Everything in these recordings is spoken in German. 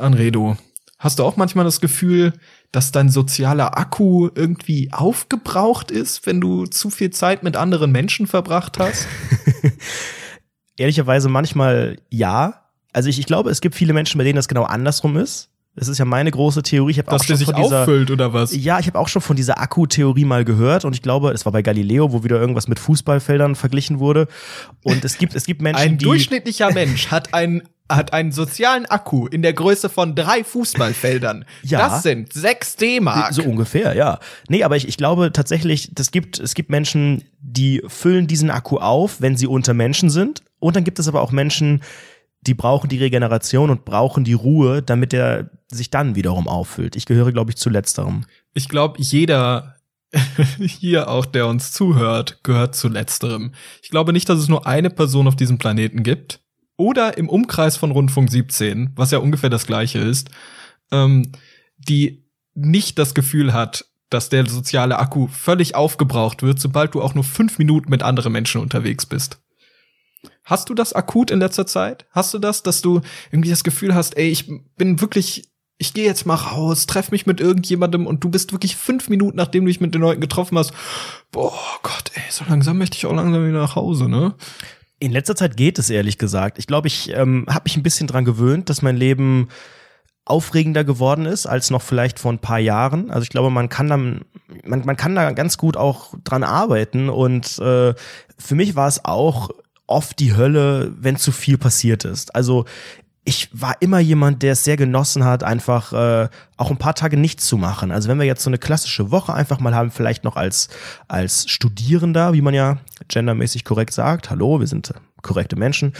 Anredo, hast du auch manchmal das Gefühl, dass dein sozialer Akku irgendwie aufgebraucht ist, wenn du zu viel Zeit mit anderen Menschen verbracht hast? Ehrlicherweise manchmal ja. Also ich, ich glaube, es gibt viele Menschen, bei denen das genau andersrum ist. Das ist ja meine große Theorie. Ich habe auch schon von dieser, auffüllt oder was? Ja, ich habe auch schon von dieser Akku-Theorie mal gehört und ich glaube, es war bei Galileo, wo wieder irgendwas mit Fußballfeldern verglichen wurde. Und es gibt es gibt Menschen, Ein die durchschnittlicher Mensch hat einen hat einen sozialen Akku in der Größe von drei Fußballfeldern. Ja. Das sind sechs D-Mark. So ungefähr, ja. Nee, aber ich, ich glaube tatsächlich, das gibt, es gibt Menschen, die füllen diesen Akku auf, wenn sie unter Menschen sind. Und dann gibt es aber auch Menschen, die brauchen die Regeneration und brauchen die Ruhe, damit er sich dann wiederum auffüllt. Ich gehöre, glaube ich, zu letzterem. Ich glaube, jeder hier auch, der uns zuhört, gehört zu letzterem. Ich glaube nicht, dass es nur eine Person auf diesem Planeten gibt oder im Umkreis von Rundfunk 17, was ja ungefähr das gleiche ist, ähm, die nicht das Gefühl hat, dass der soziale Akku völlig aufgebraucht wird, sobald du auch nur fünf Minuten mit anderen Menschen unterwegs bist. Hast du das akut in letzter Zeit? Hast du das, dass du irgendwie das Gefühl hast, ey, ich bin wirklich, ich gehe jetzt mal raus, treff mich mit irgendjemandem und du bist wirklich fünf Minuten, nachdem du dich mit den Leuten getroffen hast, boah Gott, ey, so langsam möchte ich auch langsam wieder nach Hause, ne? In letzter Zeit geht es ehrlich gesagt. Ich glaube, ich ähm, habe mich ein bisschen dran gewöhnt, dass mein Leben aufregender geworden ist als noch vielleicht vor ein paar Jahren. Also ich glaube, man kann dann, man, man kann da ganz gut auch dran arbeiten. Und äh, für mich war es auch oft die Hölle, wenn zu viel passiert ist. Also ich war immer jemand, der es sehr genossen hat, einfach äh, auch ein paar Tage nichts zu machen. Also wenn wir jetzt so eine klassische Woche einfach mal haben, vielleicht noch als, als Studierender, wie man ja gendermäßig korrekt sagt, hallo, wir sind korrekte Menschen,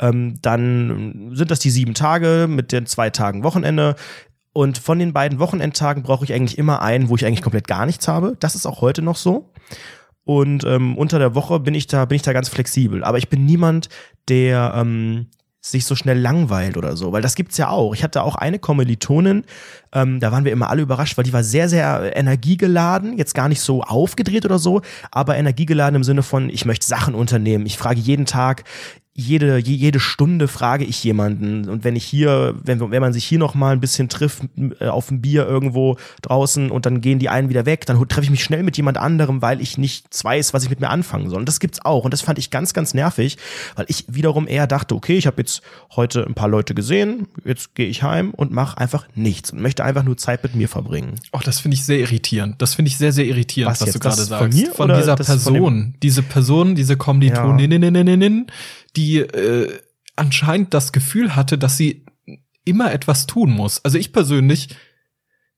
ähm, dann sind das die sieben Tage mit den zwei Tagen Wochenende. Und von den beiden Wochenendtagen brauche ich eigentlich immer einen, wo ich eigentlich komplett gar nichts habe. Das ist auch heute noch so. Und ähm, unter der Woche bin ich da, bin ich da ganz flexibel. Aber ich bin niemand, der ähm, sich so schnell langweilt oder so, weil das gibt's ja auch. Ich hatte auch eine Kommilitonin, ähm, da waren wir immer alle überrascht, weil die war sehr, sehr energiegeladen, jetzt gar nicht so aufgedreht oder so, aber energiegeladen im Sinne von, ich möchte Sachen unternehmen. Ich frage jeden Tag, jede, jede Stunde frage ich jemanden. Und wenn ich hier, wenn, wenn man sich hier nochmal ein bisschen trifft, äh, auf ein Bier irgendwo draußen und dann gehen die einen wieder weg, dann treffe ich mich schnell mit jemand anderem, weil ich nicht weiß, was ich mit mir anfangen soll. Und das gibt's auch. Und das fand ich ganz, ganz nervig, weil ich wiederum eher dachte, okay, ich habe jetzt heute ein paar Leute gesehen, jetzt gehe ich heim und mache einfach nichts und möchte einfach nur Zeit mit mir verbringen. Ach, das finde ich sehr irritierend. Das finde ich sehr, sehr irritierend, was, was du gerade sagst. Von, mir von dieser Person. Von diese Person, diese Kommilitoninnen, ja die äh, anscheinend das Gefühl hatte, dass sie immer etwas tun muss. Also ich persönlich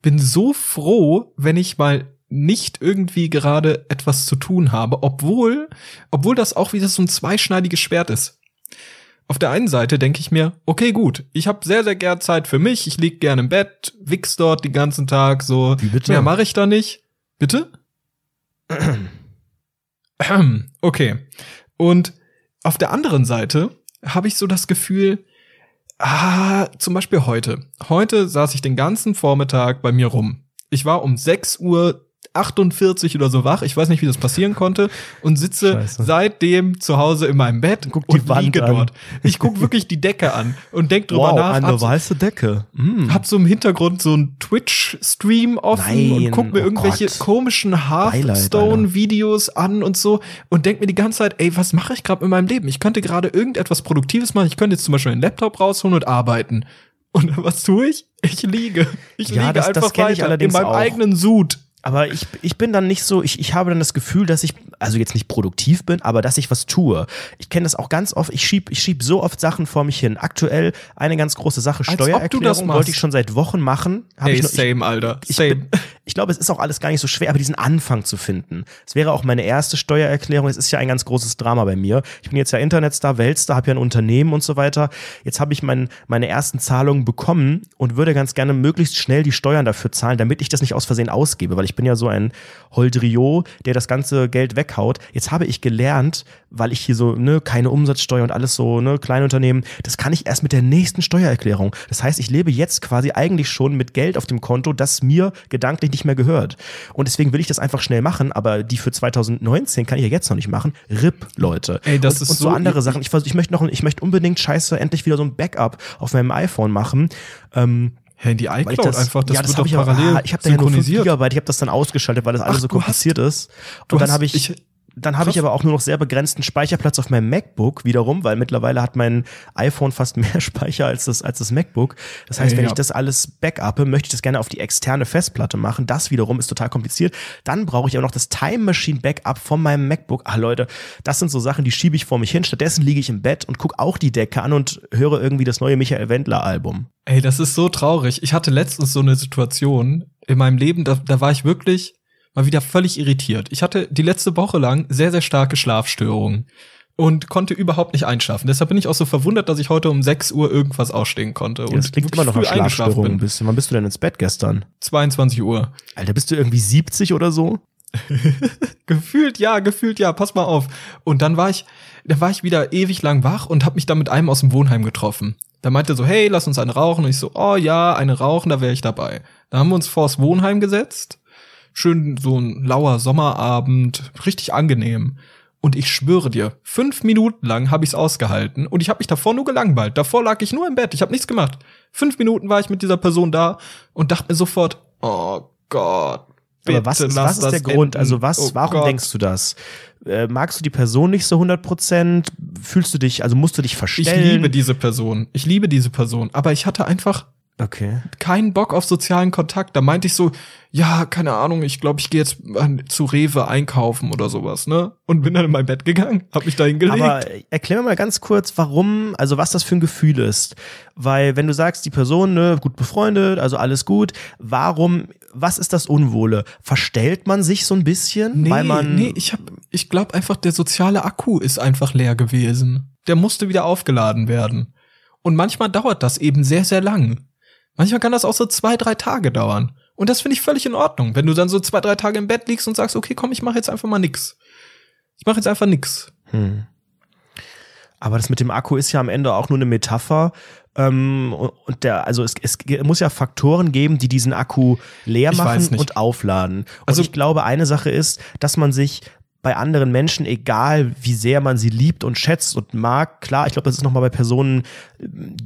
bin so froh, wenn ich mal nicht irgendwie gerade etwas zu tun habe, obwohl, obwohl das auch wieder so ein zweischneidiges Schwert ist. Auf der einen Seite denke ich mir, okay, gut, ich habe sehr, sehr gern Zeit für mich, ich lieg gern im Bett, wichs dort den ganzen Tag, so, Wie bitte? mehr mache ich da nicht. Bitte? okay. Und auf der anderen Seite habe ich so das Gefühl, ah, zum Beispiel heute. Heute saß ich den ganzen Vormittag bei mir rum. Ich war um 6 Uhr 48 oder so wach, ich weiß nicht, wie das passieren konnte, und sitze Scheiße. seitdem zu Hause in meinem Bett guck die und Wand liege an. dort. Ich guck wirklich die Decke an und denk drüber wow, nach. Eine hab weiße Decke. Mm. Hab so im Hintergrund so ein Twitch-Stream offen Nein, und guck mir oh irgendwelche Gott. komischen Hearthstone-Videos an und so und denk mir die ganze Zeit, ey, was mache ich gerade in meinem Leben? Ich könnte gerade irgendetwas Produktives machen. Ich könnte jetzt zum Beispiel einen Laptop rausholen und arbeiten. Und was tue ich? Ich liege. Ich ja, liege das, einfach das weiter in meinem auch. eigenen Sud. Aber ich, ich bin dann nicht so, ich, ich habe dann das Gefühl, dass ich, also jetzt nicht produktiv bin, aber dass ich was tue. Ich kenne das auch ganz oft, ich schieb, ich schieb so oft Sachen vor mich hin. Aktuell eine ganz große Sache, Als Steuererklärung wollte ich schon seit Wochen machen. Hab hey, ich noch, same, ich, Alter. Ich, same. Bin, ich glaube, es ist auch alles gar nicht so schwer, aber diesen Anfang zu finden. Es wäre auch meine erste Steuererklärung. Es ist ja ein ganz großes Drama bei mir. Ich bin jetzt ja Internetstar, Weltstar, habe ja ein Unternehmen und so weiter. Jetzt habe ich mein, meine ersten Zahlungen bekommen und würde ganz gerne möglichst schnell die Steuern dafür zahlen, damit ich das nicht aus Versehen ausgebe, weil ich bin ja so ein Holdriot, der das ganze Geld weghaut. Jetzt habe ich gelernt, weil ich hier so, ne, keine Umsatzsteuer und alles so, ne, Kleinunternehmen, das kann ich erst mit der nächsten Steuererklärung. Das heißt, ich lebe jetzt quasi eigentlich schon mit Geld auf dem Konto, das mir gedanklich nicht mehr gehört. Und deswegen will ich das einfach schnell machen, aber die für 2019 kann ich ja jetzt noch nicht machen. RIP, Leute. Ey, das und, ist und so, so andere Sachen. Ich, ich möchte noch, ich möchte unbedingt scheiße endlich wieder so ein Backup auf meinem iPhone machen. Ähm, Hey, die iCloud das, einfach, das ja, das wird habe doch ich aber, parallel ah, ich habe da ja nur 5 synchronisiert. Gigabyte, ich habe das dann ausgeschaltet, weil das alles Ach, so du hast- kompliziert ist. Und dann habe ich, ich- dann habe ich aber auch nur noch sehr begrenzten Speicherplatz auf meinem MacBook wiederum, weil mittlerweile hat mein iPhone fast mehr Speicher als das, als das MacBook. Das heißt, wenn ja. ich das alles backuppe, möchte ich das gerne auf die externe Festplatte machen. Das wiederum ist total kompliziert. Dann brauche ich aber noch das Time Machine Backup von meinem MacBook. Ah Leute, das sind so Sachen, die schiebe ich vor mich hin. Stattdessen liege ich im Bett und gucke auch die Decke an und höre irgendwie das neue Michael Wendler Album. Ey, das ist so traurig. Ich hatte letztens so eine Situation in meinem Leben, da, da war ich wirklich mal wieder völlig irritiert. Ich hatte die letzte Woche lang sehr, sehr starke Schlafstörungen und konnte überhaupt nicht einschlafen. Deshalb bin ich auch so verwundert, dass ich heute um 6 Uhr irgendwas ausstehen konnte. Das und klingt immer noch nach Schlafstörungen. bin. Bist. Wann bist du denn ins Bett gestern? 22 Uhr. Alter, bist du irgendwie 70 oder so? Gefühlt ja, gefühlt ja, pass mal auf. Und dann war ich, da war ich wieder ewig lang wach und habe mich dann mit einem aus dem Wohnheim getroffen. Da meinte er so, hey, lass uns eine rauchen. Und ich so, oh ja, eine rauchen, da wäre ich dabei. Da haben wir uns vors Wohnheim gesetzt. Schön so ein lauer Sommerabend, richtig angenehm. Und ich schwöre dir, fünf Minuten lang habe ich's ausgehalten und ich habe mich davor nur gelangweilt. Davor lag ich nur im Bett, ich habe nichts gemacht. Fünf Minuten war ich mit dieser Person da und dachte mir sofort, oh Gott. Aber was, was ist der Grund? enden. Also was, Oh warum Gott. denkst du das? Äh, magst du die Person nicht so 100 Prozent? Fühlst du dich, also musst du dich Ich verstellen? liebe diese Person. Ich liebe diese Person. Aber ich hatte einfach Okay. keinen Bock auf sozialen Kontakt. Da meinte ich so, ja, keine Ahnung, ich glaube, ich gehe jetzt zu Rewe einkaufen oder sowas, ne? Und bin dann in mein Bett gegangen, hab mich da hingelegt. Aber erklär mir mal ganz kurz, warum, also was das für ein Gefühl ist. Weil wenn du sagst, die Person, ne, gut befreundet, also alles gut, warum, was ist das Unwohle? Verstellt man sich so ein bisschen? nee, weil man, nee, ich hab, ich glaube einfach, der soziale Akku ist einfach leer gewesen. Der musste wieder aufgeladen werden. Und manchmal dauert das eben sehr, sehr lang. Manchmal kann das auch so zwei, drei Tage dauern. Und das finde ich völlig in Ordnung, wenn du dann so zwei, drei Tage im Bett liegst und sagst, okay, komm, ich mache jetzt einfach mal nix. Ich mache jetzt einfach nix. Hm. Aber das mit dem Akku ist ja am Ende auch nur eine Metapher. Ähm, und der, also es, es muss ja Faktoren geben, die diesen Akku leer Ich machen und aufladen. Und Also- ich glaube, eine Sache ist, dass man sich bei anderen Menschen, egal wie sehr man sie liebt und schätzt und mag, klar, ich glaube, das ist nochmal bei Personen, ähm,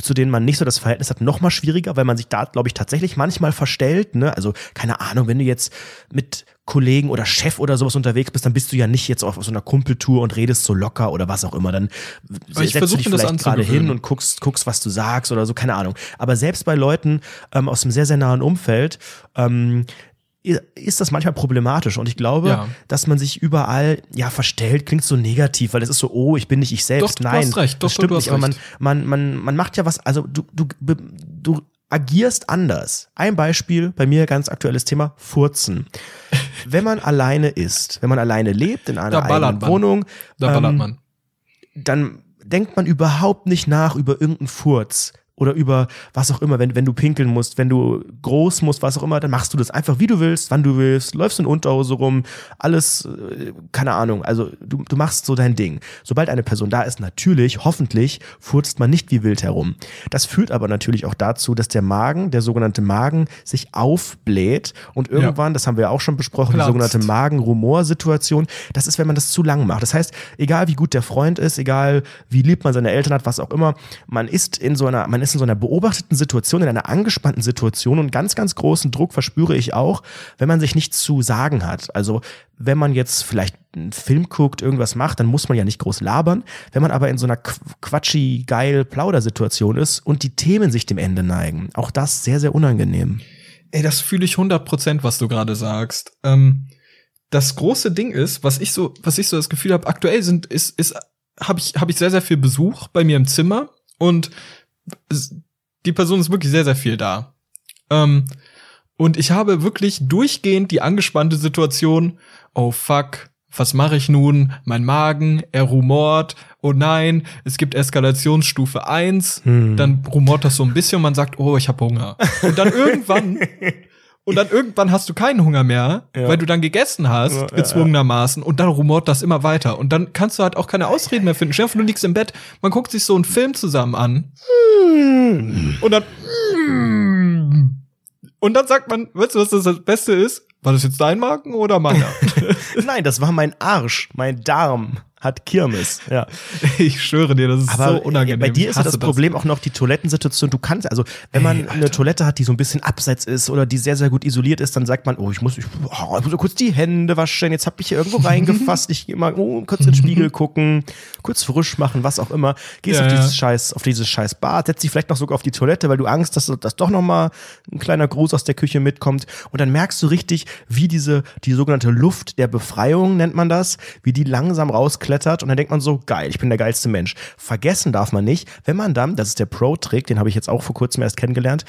zu denen man nicht so das Verhältnis hat, nochmal schwieriger, weil man sich da, glaube ich, tatsächlich manchmal verstellt. Ne? Also, keine Ahnung, wenn du jetzt mit Kollegen oder Chef oder sowas unterwegs bist, dann bist du ja nicht jetzt auf so einer Kumpeltour und redest so locker oder was auch immer. Dann Aber ich setzt du dich vielleicht gerade hin und guckst, guckst, was du sagst oder so, keine Ahnung. Aber selbst bei Leuten ähm, aus einem sehr, sehr nahen Umfeld, ähm, ist das manchmal problematisch und ich glaube, Ja. dass man sich überall ja verstellt, klingt so negativ, weil es ist so, oh, ich bin nicht ich selbst. Doch, du Nein, hast recht. Doch, das stimmt nicht, aber man, recht. man, man, man macht ja was, also du, du, du agierst anders. Ein Beispiel, bei mir ganz aktuelles Thema, Furzen. Wenn man alleine ist, wenn man alleine lebt in einer eigenen man. Wohnung, Da ballert ähm, man. dann denkt man überhaupt nicht nach über irgendeinen Furz oder über was auch immer, wenn, wenn du pinkeln musst, wenn du groß musst, was auch immer, dann machst du das einfach wie du willst, wann du willst, läufst in Unterhose rum, alles, äh, keine Ahnung, also du, du machst so dein Ding. Sobald eine Person da ist, natürlich, hoffentlich, furzt man nicht wie wild herum. Das führt aber natürlich auch dazu, dass der Magen, der sogenannte Magen, sich aufbläht und irgendwann, das haben wir auch schon besprochen, Platzt. die sogenannte Magen-Rumor-Situation, das ist, wenn man das zu lang macht. Das heißt, egal wie gut der Freund ist, egal wie lieb man seine Eltern hat, was auch immer, man ist in so einer, man ist in so einer beobachteten Situation, in einer angespannten Situation und ganz, ganz großen Druck verspüre ich auch, wenn man sich nichts zu sagen hat. Also, wenn man jetzt vielleicht einen Film guckt, irgendwas macht, dann muss man ja nicht groß labern. Wenn man aber in so einer qu- quatschi, geil Plaudersituation ist und die Themen sich dem Ende neigen, auch das sehr, sehr unangenehm. Ey, das fühle ich 100%, was du gerade sagst. Ähm, das große Ding ist, was ich so, was ich so das Gefühl habe, aktuell sind, ist, ist, habe ich, habe ich sehr, sehr viel Besuch bei mir im Zimmer und die Person ist wirklich sehr, sehr viel da. Ähm, und ich habe wirklich durchgehend die angespannte Situation, oh fuck, was mache ich nun? Mein Magen, er rumort, oh nein, es gibt Eskalationsstufe 1, Hm. dann rumort das so ein bisschen und man sagt, oh, ich habe Hunger. Und dann irgendwann, Und dann irgendwann hast du keinen Hunger mehr, Ja. weil du dann gegessen hast, Ja, gezwungenermaßen. Und dann rumort das immer weiter. Und dann kannst du halt auch keine Ausreden mehr finden. Vor, du liegst im Bett, man guckt sich so einen Film zusammen an. Und dann. Und dann sagt man, weißt du, was das Beste ist? War das jetzt dein Magen oder meiner? Nein, das war mein Arsch, mein Darm hat Kirmes. Ja. ich schwöre dir, das ist Aber so unangenehm. bei dir ist ja das Problem auch noch die Toilettensituation. Du kannst, also wenn man Ey, eine Toilette hat, die so ein bisschen abseits ist oder die sehr, sehr gut isoliert ist, dann sagt man, oh, ich muss, ich, oh, ich muss kurz die Hände waschen, jetzt habe ich hier irgendwo reingefasst, ich geh mal oh, kurz in den Spiegel gucken, kurz frisch machen, was auch immer. Gehst Ja, auf dieses scheiß, auf dieses scheiß Bad, setzt dich vielleicht noch sogar auf die Toilette, weil du Angst hast, dass doch noch mal ein kleiner Gruß aus der Küche mitkommt. Und dann merkst du richtig, wie diese, die sogenannte Luft der Befreiung nennt man das, wie die langsam rausklettert und dann denkt man so, geil, ich bin der geilste Mensch. Vergessen darf man nicht, wenn man dann, das ist der Pro-Trick, den habe ich jetzt auch vor kurzem erst kennengelernt,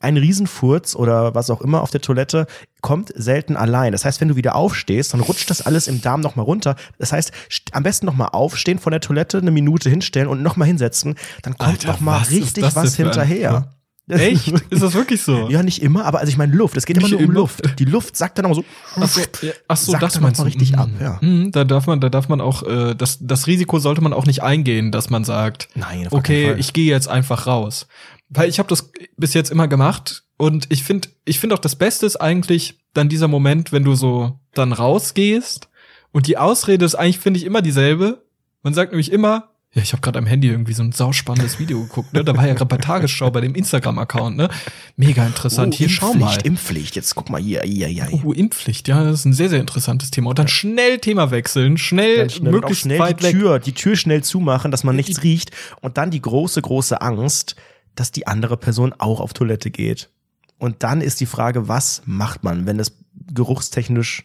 ein Riesenfurz oder was auch immer auf der Toilette kommt selten allein. Das heißt, wenn du wieder aufstehst, dann rutscht das alles im Darm nochmal runter. Das heißt, am besten nochmal aufstehen von der Toilette, eine Minute hinstellen und nochmal hinsetzen. Dann kommt nochmal was richtig denn was für ein- hinterher. Echt? Ist das wirklich so? Ja, nicht immer, aber also ich meine Luft. Es geht immer Nicht nur um immer. Luft. Die Luft sagt dann auch so. Ach so, ja, ach so Sackt das dann meinst mal richtig Mhm. ab, ja. Mhm, Da darf man, da darf man auch, äh, das, das Risiko sollte man auch nicht eingehen, dass man sagt, Nein, okay, ich gehe jetzt einfach raus. Weil ich habe das bis jetzt immer gemacht und ich finde, ich finde auch das Beste ist eigentlich dann dieser Moment, wenn du so dann rausgehst und die Ausrede ist eigentlich, finde ich, immer dieselbe. Man sagt nämlich immer, ja, ich habe gerade am Handy irgendwie so ein sauspannendes Video geguckt, ne? Da war ja gerade bei Tagesschau bei dem Instagram-Account, ne? Mega interessant. Hier, schau mal. Oh, Impfpflicht, jetzt guck mal hier. hier, hier. Oh, Impfpflicht, ja, das ist ein sehr, sehr interessantes Thema. Und dann schnell Thema wechseln, schnell, schnell möglichst schnell weit die weg. Tür, die Tür schnell zumachen, dass man nichts riecht. Und dann die große, große Angst, dass die andere Person auch auf Toilette geht. Und dann ist die Frage, was macht man, wenn es geruchstechnisch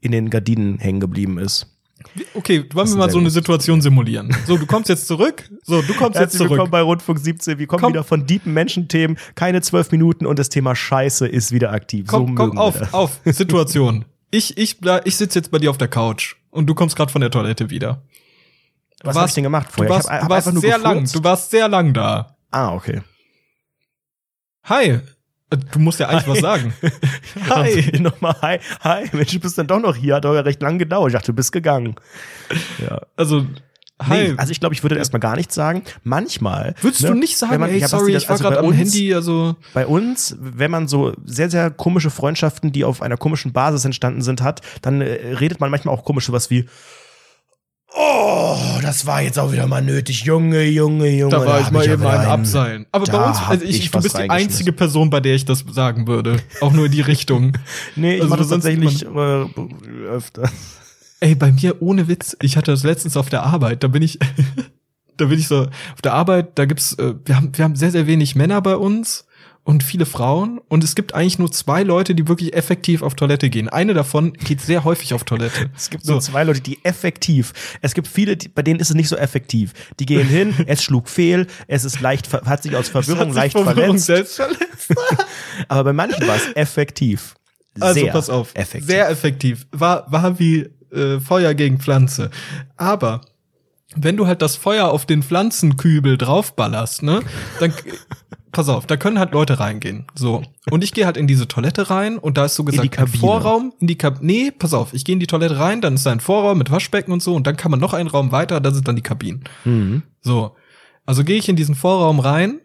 in den Gardinen hängen geblieben ist? Okay, wollen wir mal so eine. Situation simulieren. So, du kommst jetzt zurück. So, du kommst jetzt Herzlich willkommen zurück. bei Rundfunk 17. Wir kommen Komm. wieder von deepen Menschenthemen. Keine zwölf Minuten und das Thema Scheiße ist wieder aktiv. so Komm, komm, mögen wir auf, auf, Situation. Ich, ich, ich sitze jetzt bei dir auf der Couch und du kommst gerade von der Toilette wieder. Was warst- hab ich denn gemacht Du vorher? warst, ich hab, du hab warst sehr lang, gefurzt. du warst sehr lang da. Ah, okay. Hi. Du musst ja eigentlich was sagen. Hi. Hi. Nochmal, hi, hi. Mensch, du bist dann doch noch hier. Hat doch ja recht lang gedauert. Ich dachte, du bist gegangen. Ja. Also, hi. Nee, also ich glaube, ich würde erstmal gar nichts sagen. Manchmal. Würdest ne, du nicht sagen, man- ey, ja, sorry, das- ich war also gerade am uns- Handy, also. Bei uns, wenn man so sehr, sehr komische Freundschaften, die auf einer komischen Basis entstanden sind, hat, dann äh, redet man manchmal auch komisch was wie Oh, das war jetzt auch wieder mal nötig. Junge, Junge, Junge. Da war ich hab mal eben ein Abseilen. Aber da bei uns, also ich, ich du bist die einzige Person, bei der ich das sagen würde. Auch nur in die Richtung. Nee, ich Also mache das tatsächlich äh, öfter. Ey, bei mir ohne Witz, ich hatte das letztens auf der Arbeit, da bin ich, da bin ich so, auf der Arbeit, da gibt's, äh, wir haben, wir haben sehr, sehr wenig Männer bei uns und viele Frauen und es gibt eigentlich nur zwei Leute, die wirklich effektiv auf Toilette gehen. Eine davon geht sehr häufig auf Toilette. Es gibt so zwei Leute, die effektiv. Es gibt viele, die, bei denen ist es nicht so effektiv. Die gehen hin, es schlug fehl, es ist leicht, hat sich aus Verwirrung leicht verletzt. selbst verletzt. Aber bei manchen war es effektiv. Also Sehr pass auf, Effektiv. sehr effektiv. War, war wie äh, Feuer gegen Pflanze. Aber wenn du halt das Feuer auf den Pflanzenkübel draufballerst, ne, dann pass auf, da können halt Leute reingehen. So. Und ich gehe halt in diese Toilette rein und da ist so gesagt ein Kabine. Vorraum, in die Kab Nee, pass auf, ich gehe in die Toilette rein, dann ist da ein Vorraum mit Waschbecken und so und dann kann man noch einen Raum weiter, das sind dann die Kabinen. Mhm. So. Also gehe ich in diesen Vorraum rein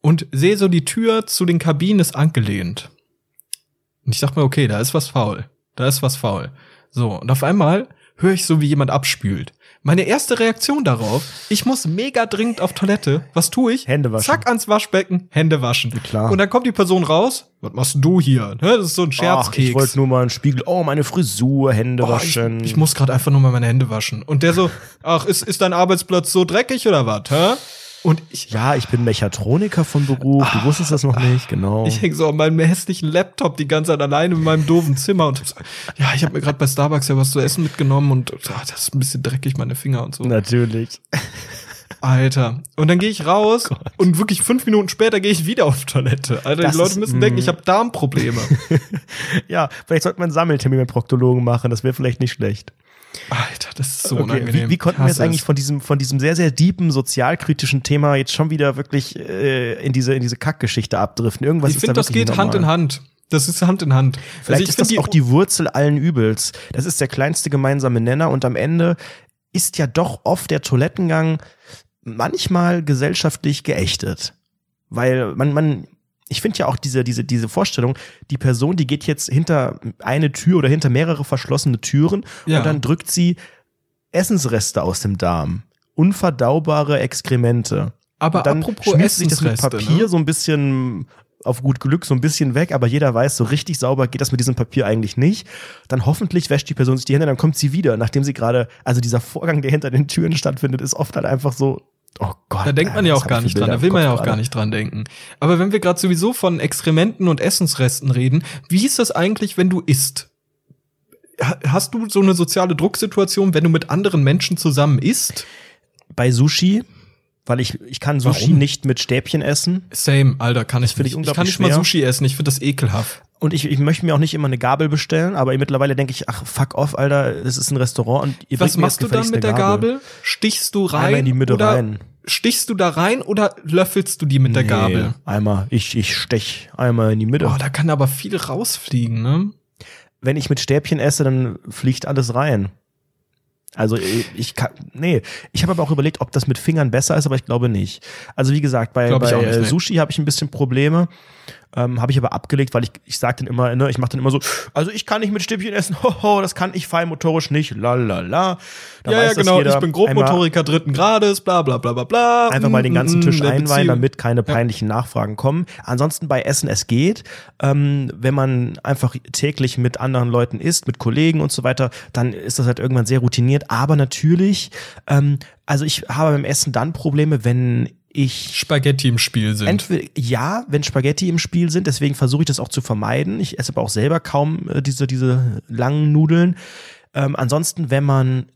und sehe so, die Tür zu den Kabinen ist angelehnt. Und ich dachte mir, okay, da ist was faul. Da ist was faul. So, und auf einmal höre ich so, wie jemand abspült. Meine erste Reaktion darauf, ich muss mega dringend auf Toilette. Was tue ich? Hände waschen. Zack ans Waschbecken, Hände waschen. klar. Und dann kommt die Person raus. Was machst du hier? Ne, Das ist so ein Ach, Scherzkeks. ich wollte nur mal einen Spiegel. Oh, meine Frisur, Hände Oh, waschen. Ich, ich muss gerade einfach nur mal meine Hände waschen. Und der so, ach, ist, ist dein Arbeitsplatz so dreckig oder was? Hä? Und ich, ja, ich bin Mechatroniker von Beruf. Du wusstest das noch nicht, genau. Ich hänge so an meinem hässlichen Laptop die ganze Zeit alleine in meinem doofen Zimmer und so, ja, ich habe mir gerade bei Starbucks ja was zu essen mitgenommen und ah, das ist ein bisschen dreckig, meine Finger und so. Natürlich. Alter. Und dann gehe ich raus und wirklich fünf Minuten später gehe ich wieder auf Toilette. Alter, Das die Leute ist- müssen denken, mm. ich habe Darmprobleme. Ja, vielleicht sollte man einen Sammeltermin beim Proktologen machen. Das wäre vielleicht nicht schlecht. Alter, das ist so Okay, unangenehm. Wie, wie konnten wir jetzt eigentlich von diesem, von diesem sehr, sehr deepen, sozialkritischen Thema jetzt schon wieder wirklich äh, in diese, in diese Kackgeschichte abdriften? Irgendwas Ich ist da finde, das geht Hand in. Hand. Das ist Hand in Hand. Vielleicht also ist das die auch die Wurzel allen Übels. Das ist der kleinste gemeinsame Nenner und am Ende ist ja doch oft der Toilettengang manchmal gesellschaftlich geächtet. Weil man, man, ich finde ja auch diese, diese, diese Vorstellung, die Person, die geht jetzt hinter eine Tür oder hinter mehrere verschlossene Türen ja. und dann drückt sie Essensreste aus dem Darm. Unverdaubare Exkremente. Aber und dann apropos schmiert sich das mit Papier ne? so ein bisschen auf gut Glück so ein bisschen weg, aber jeder weiß, so richtig sauber geht das mit diesem Papier eigentlich nicht. Dann hoffentlich wäscht die Person sich die Hände, dann kommt sie wieder, nachdem sie gerade, also dieser Vorgang, der hinter den Türen stattfindet, ist oft halt einfach so, oh Gott. Da denkt man ja auch gar nicht dran, da will man ja auch gar nicht dran denken. Aber wenn wir gerade sowieso von Exkrementen und Essensresten reden, wie ist das eigentlich, wenn du isst? Hast du so eine soziale Drucksituation, wenn du mit anderen Menschen zusammen isst? Bei Sushi weil ich, ich kann Sushi Warum? nicht mit Stäbchen essen. Same, Alter, kann ich nicht. Ich, ich kann nicht schwer. mal Sushi essen, ich finde das ekelhaft. Und ich, ich möchte mir auch nicht immer eine Gabel bestellen, aber mittlerweile denke ich, ach, fuck off, Alter, das ist ein Restaurant und ihr Was machst du dann mit der Gabel? Gabel? Stichst du rein? Einmal in die Mitte oder rein. Stichst du da rein oder löffelst du die mit nee, der Gabel? Einmal, ich, ich stech einmal in die Mitte. Oh, da kann aber viel rausfliegen, ne? Wenn ich mit Stäbchen esse, dann fliegt alles rein. Also ich kann, nee, ich habe aber auch überlegt, ob das mit Fingern besser ist, aber ich glaube nicht. Also wie gesagt, bei, bei nicht, nee. Sushi habe ich ein bisschen Probleme. Ähm, habe ich aber abgelegt, weil ich, ich sage dann immer, ne, ich mache dann immer so, also ich kann nicht mit Stäbchen essen, hoho, das kann ich feinmotorisch nicht, la la la. Ja, ja, genau, ich bin Grobmotoriker dritten Grades, bla bla bla bla bla. Einfach mal den ganzen Tisch einweihen, damit keine peinlichen ja. Nachfragen kommen. Ansonsten bei Essen, es geht. Ähm, wenn man einfach täglich mit anderen Leuten isst, mit Kollegen und so weiter, dann ist das halt irgendwann sehr routiniert. Aber natürlich, ähm, also ich habe beim Essen dann Probleme, wenn ich Spaghetti im Spiel sind. Entweder, ja, wenn Spaghetti im Spiel sind, deswegen versuche ich das auch zu vermeiden. Ich esse aber auch selber kaum äh, diese, diese langen Nudeln. Ähm, ansonsten, wenn man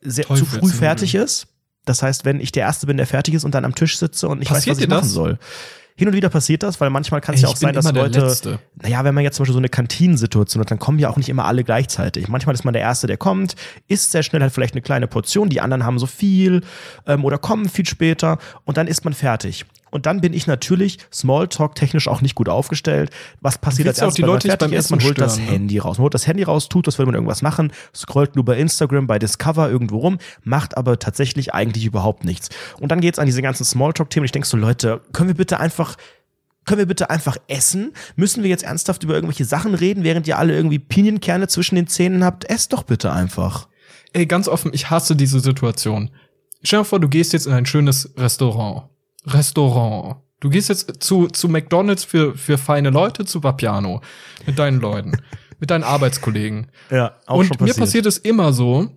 sehr, zu früh fertig ist, das heißt, wenn ich der Erste bin, der fertig ist und dann am Tisch sitze und ich Passiert weiß, was ich machen soll. Hin und wieder passiert das, weil manchmal kann es ja auch sein, dass Leute, naja, wenn man jetzt zum Beispiel so eine Kantinensituation hat, dann kommen ja auch nicht immer alle gleichzeitig. Manchmal ist man der Erste, der kommt, isst sehr schnell, hat vielleicht eine kleine Portion, die anderen haben so viel ähm, oder kommen viel später und dann ist man fertig. Und dann bin ich natürlich Smalltalk technisch auch nicht gut aufgestellt. Was passiert als erstes, die Leute man fertig ist? Man holt stören, das ne? Handy raus. Man holt das Handy raus, tut, das will man irgendwas machen, scrollt nur bei Instagram, bei Discover irgendwo rum, macht aber tatsächlich eigentlich überhaupt nichts. Und dann geht's an diese ganzen Smalltalk-Themen. Ich denke so, Leute, können wir bitte einfach können wir bitte einfach essen? Müssen wir jetzt ernsthaft über irgendwelche Sachen reden, während ihr alle irgendwie Pinienkerne zwischen den Zähnen habt? Esst doch bitte einfach. Ey, ganz offen, ich hasse diese Situation. Stell dir vor, du gehst jetzt in ein schönes Restaurant Restaurant. Du gehst jetzt zu, zu McDonalds für, für feine Leute, zu Vapiano. Mit deinen Leuten. mit deinen Arbeitskollegen. Ja, auch Und schon passiert. mir passiert es immer so,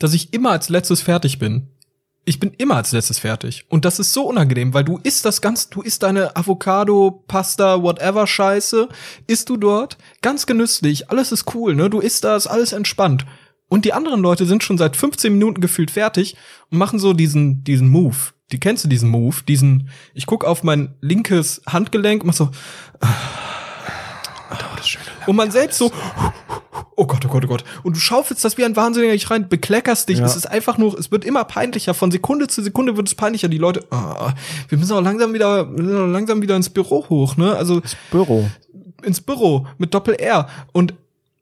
dass ich immer als letztes fertig bin. Ich bin immer als letztes fertig. Und das ist so unangenehm, weil du isst das ganz, du isst deine Avocado, Pasta, whatever Scheiße, isst du dort, ganz genüsslich, alles ist cool, ne? Du isst das, alles entspannt. Und die anderen Leute sind schon seit 15 Minuten gefühlt fertig und machen so diesen, diesen Move die kennst du diesen Move, diesen, ich guck auf mein linkes Handgelenk und mach so, und man selbst so, oh Gott, oh Gott, oh Gott. Und du schaufelst das wie ein Wahnsinniger nicht rein, bekleckerst dich. Ja. Es ist einfach nur, es wird immer peinlicher. Von Sekunde zu Sekunde wird es peinlicher. Die Leute, oh, wir müssen auch langsam wieder, langsam wieder ins Büro hoch, ne? Also. Ins Büro. Ins Büro mit Doppel R. Und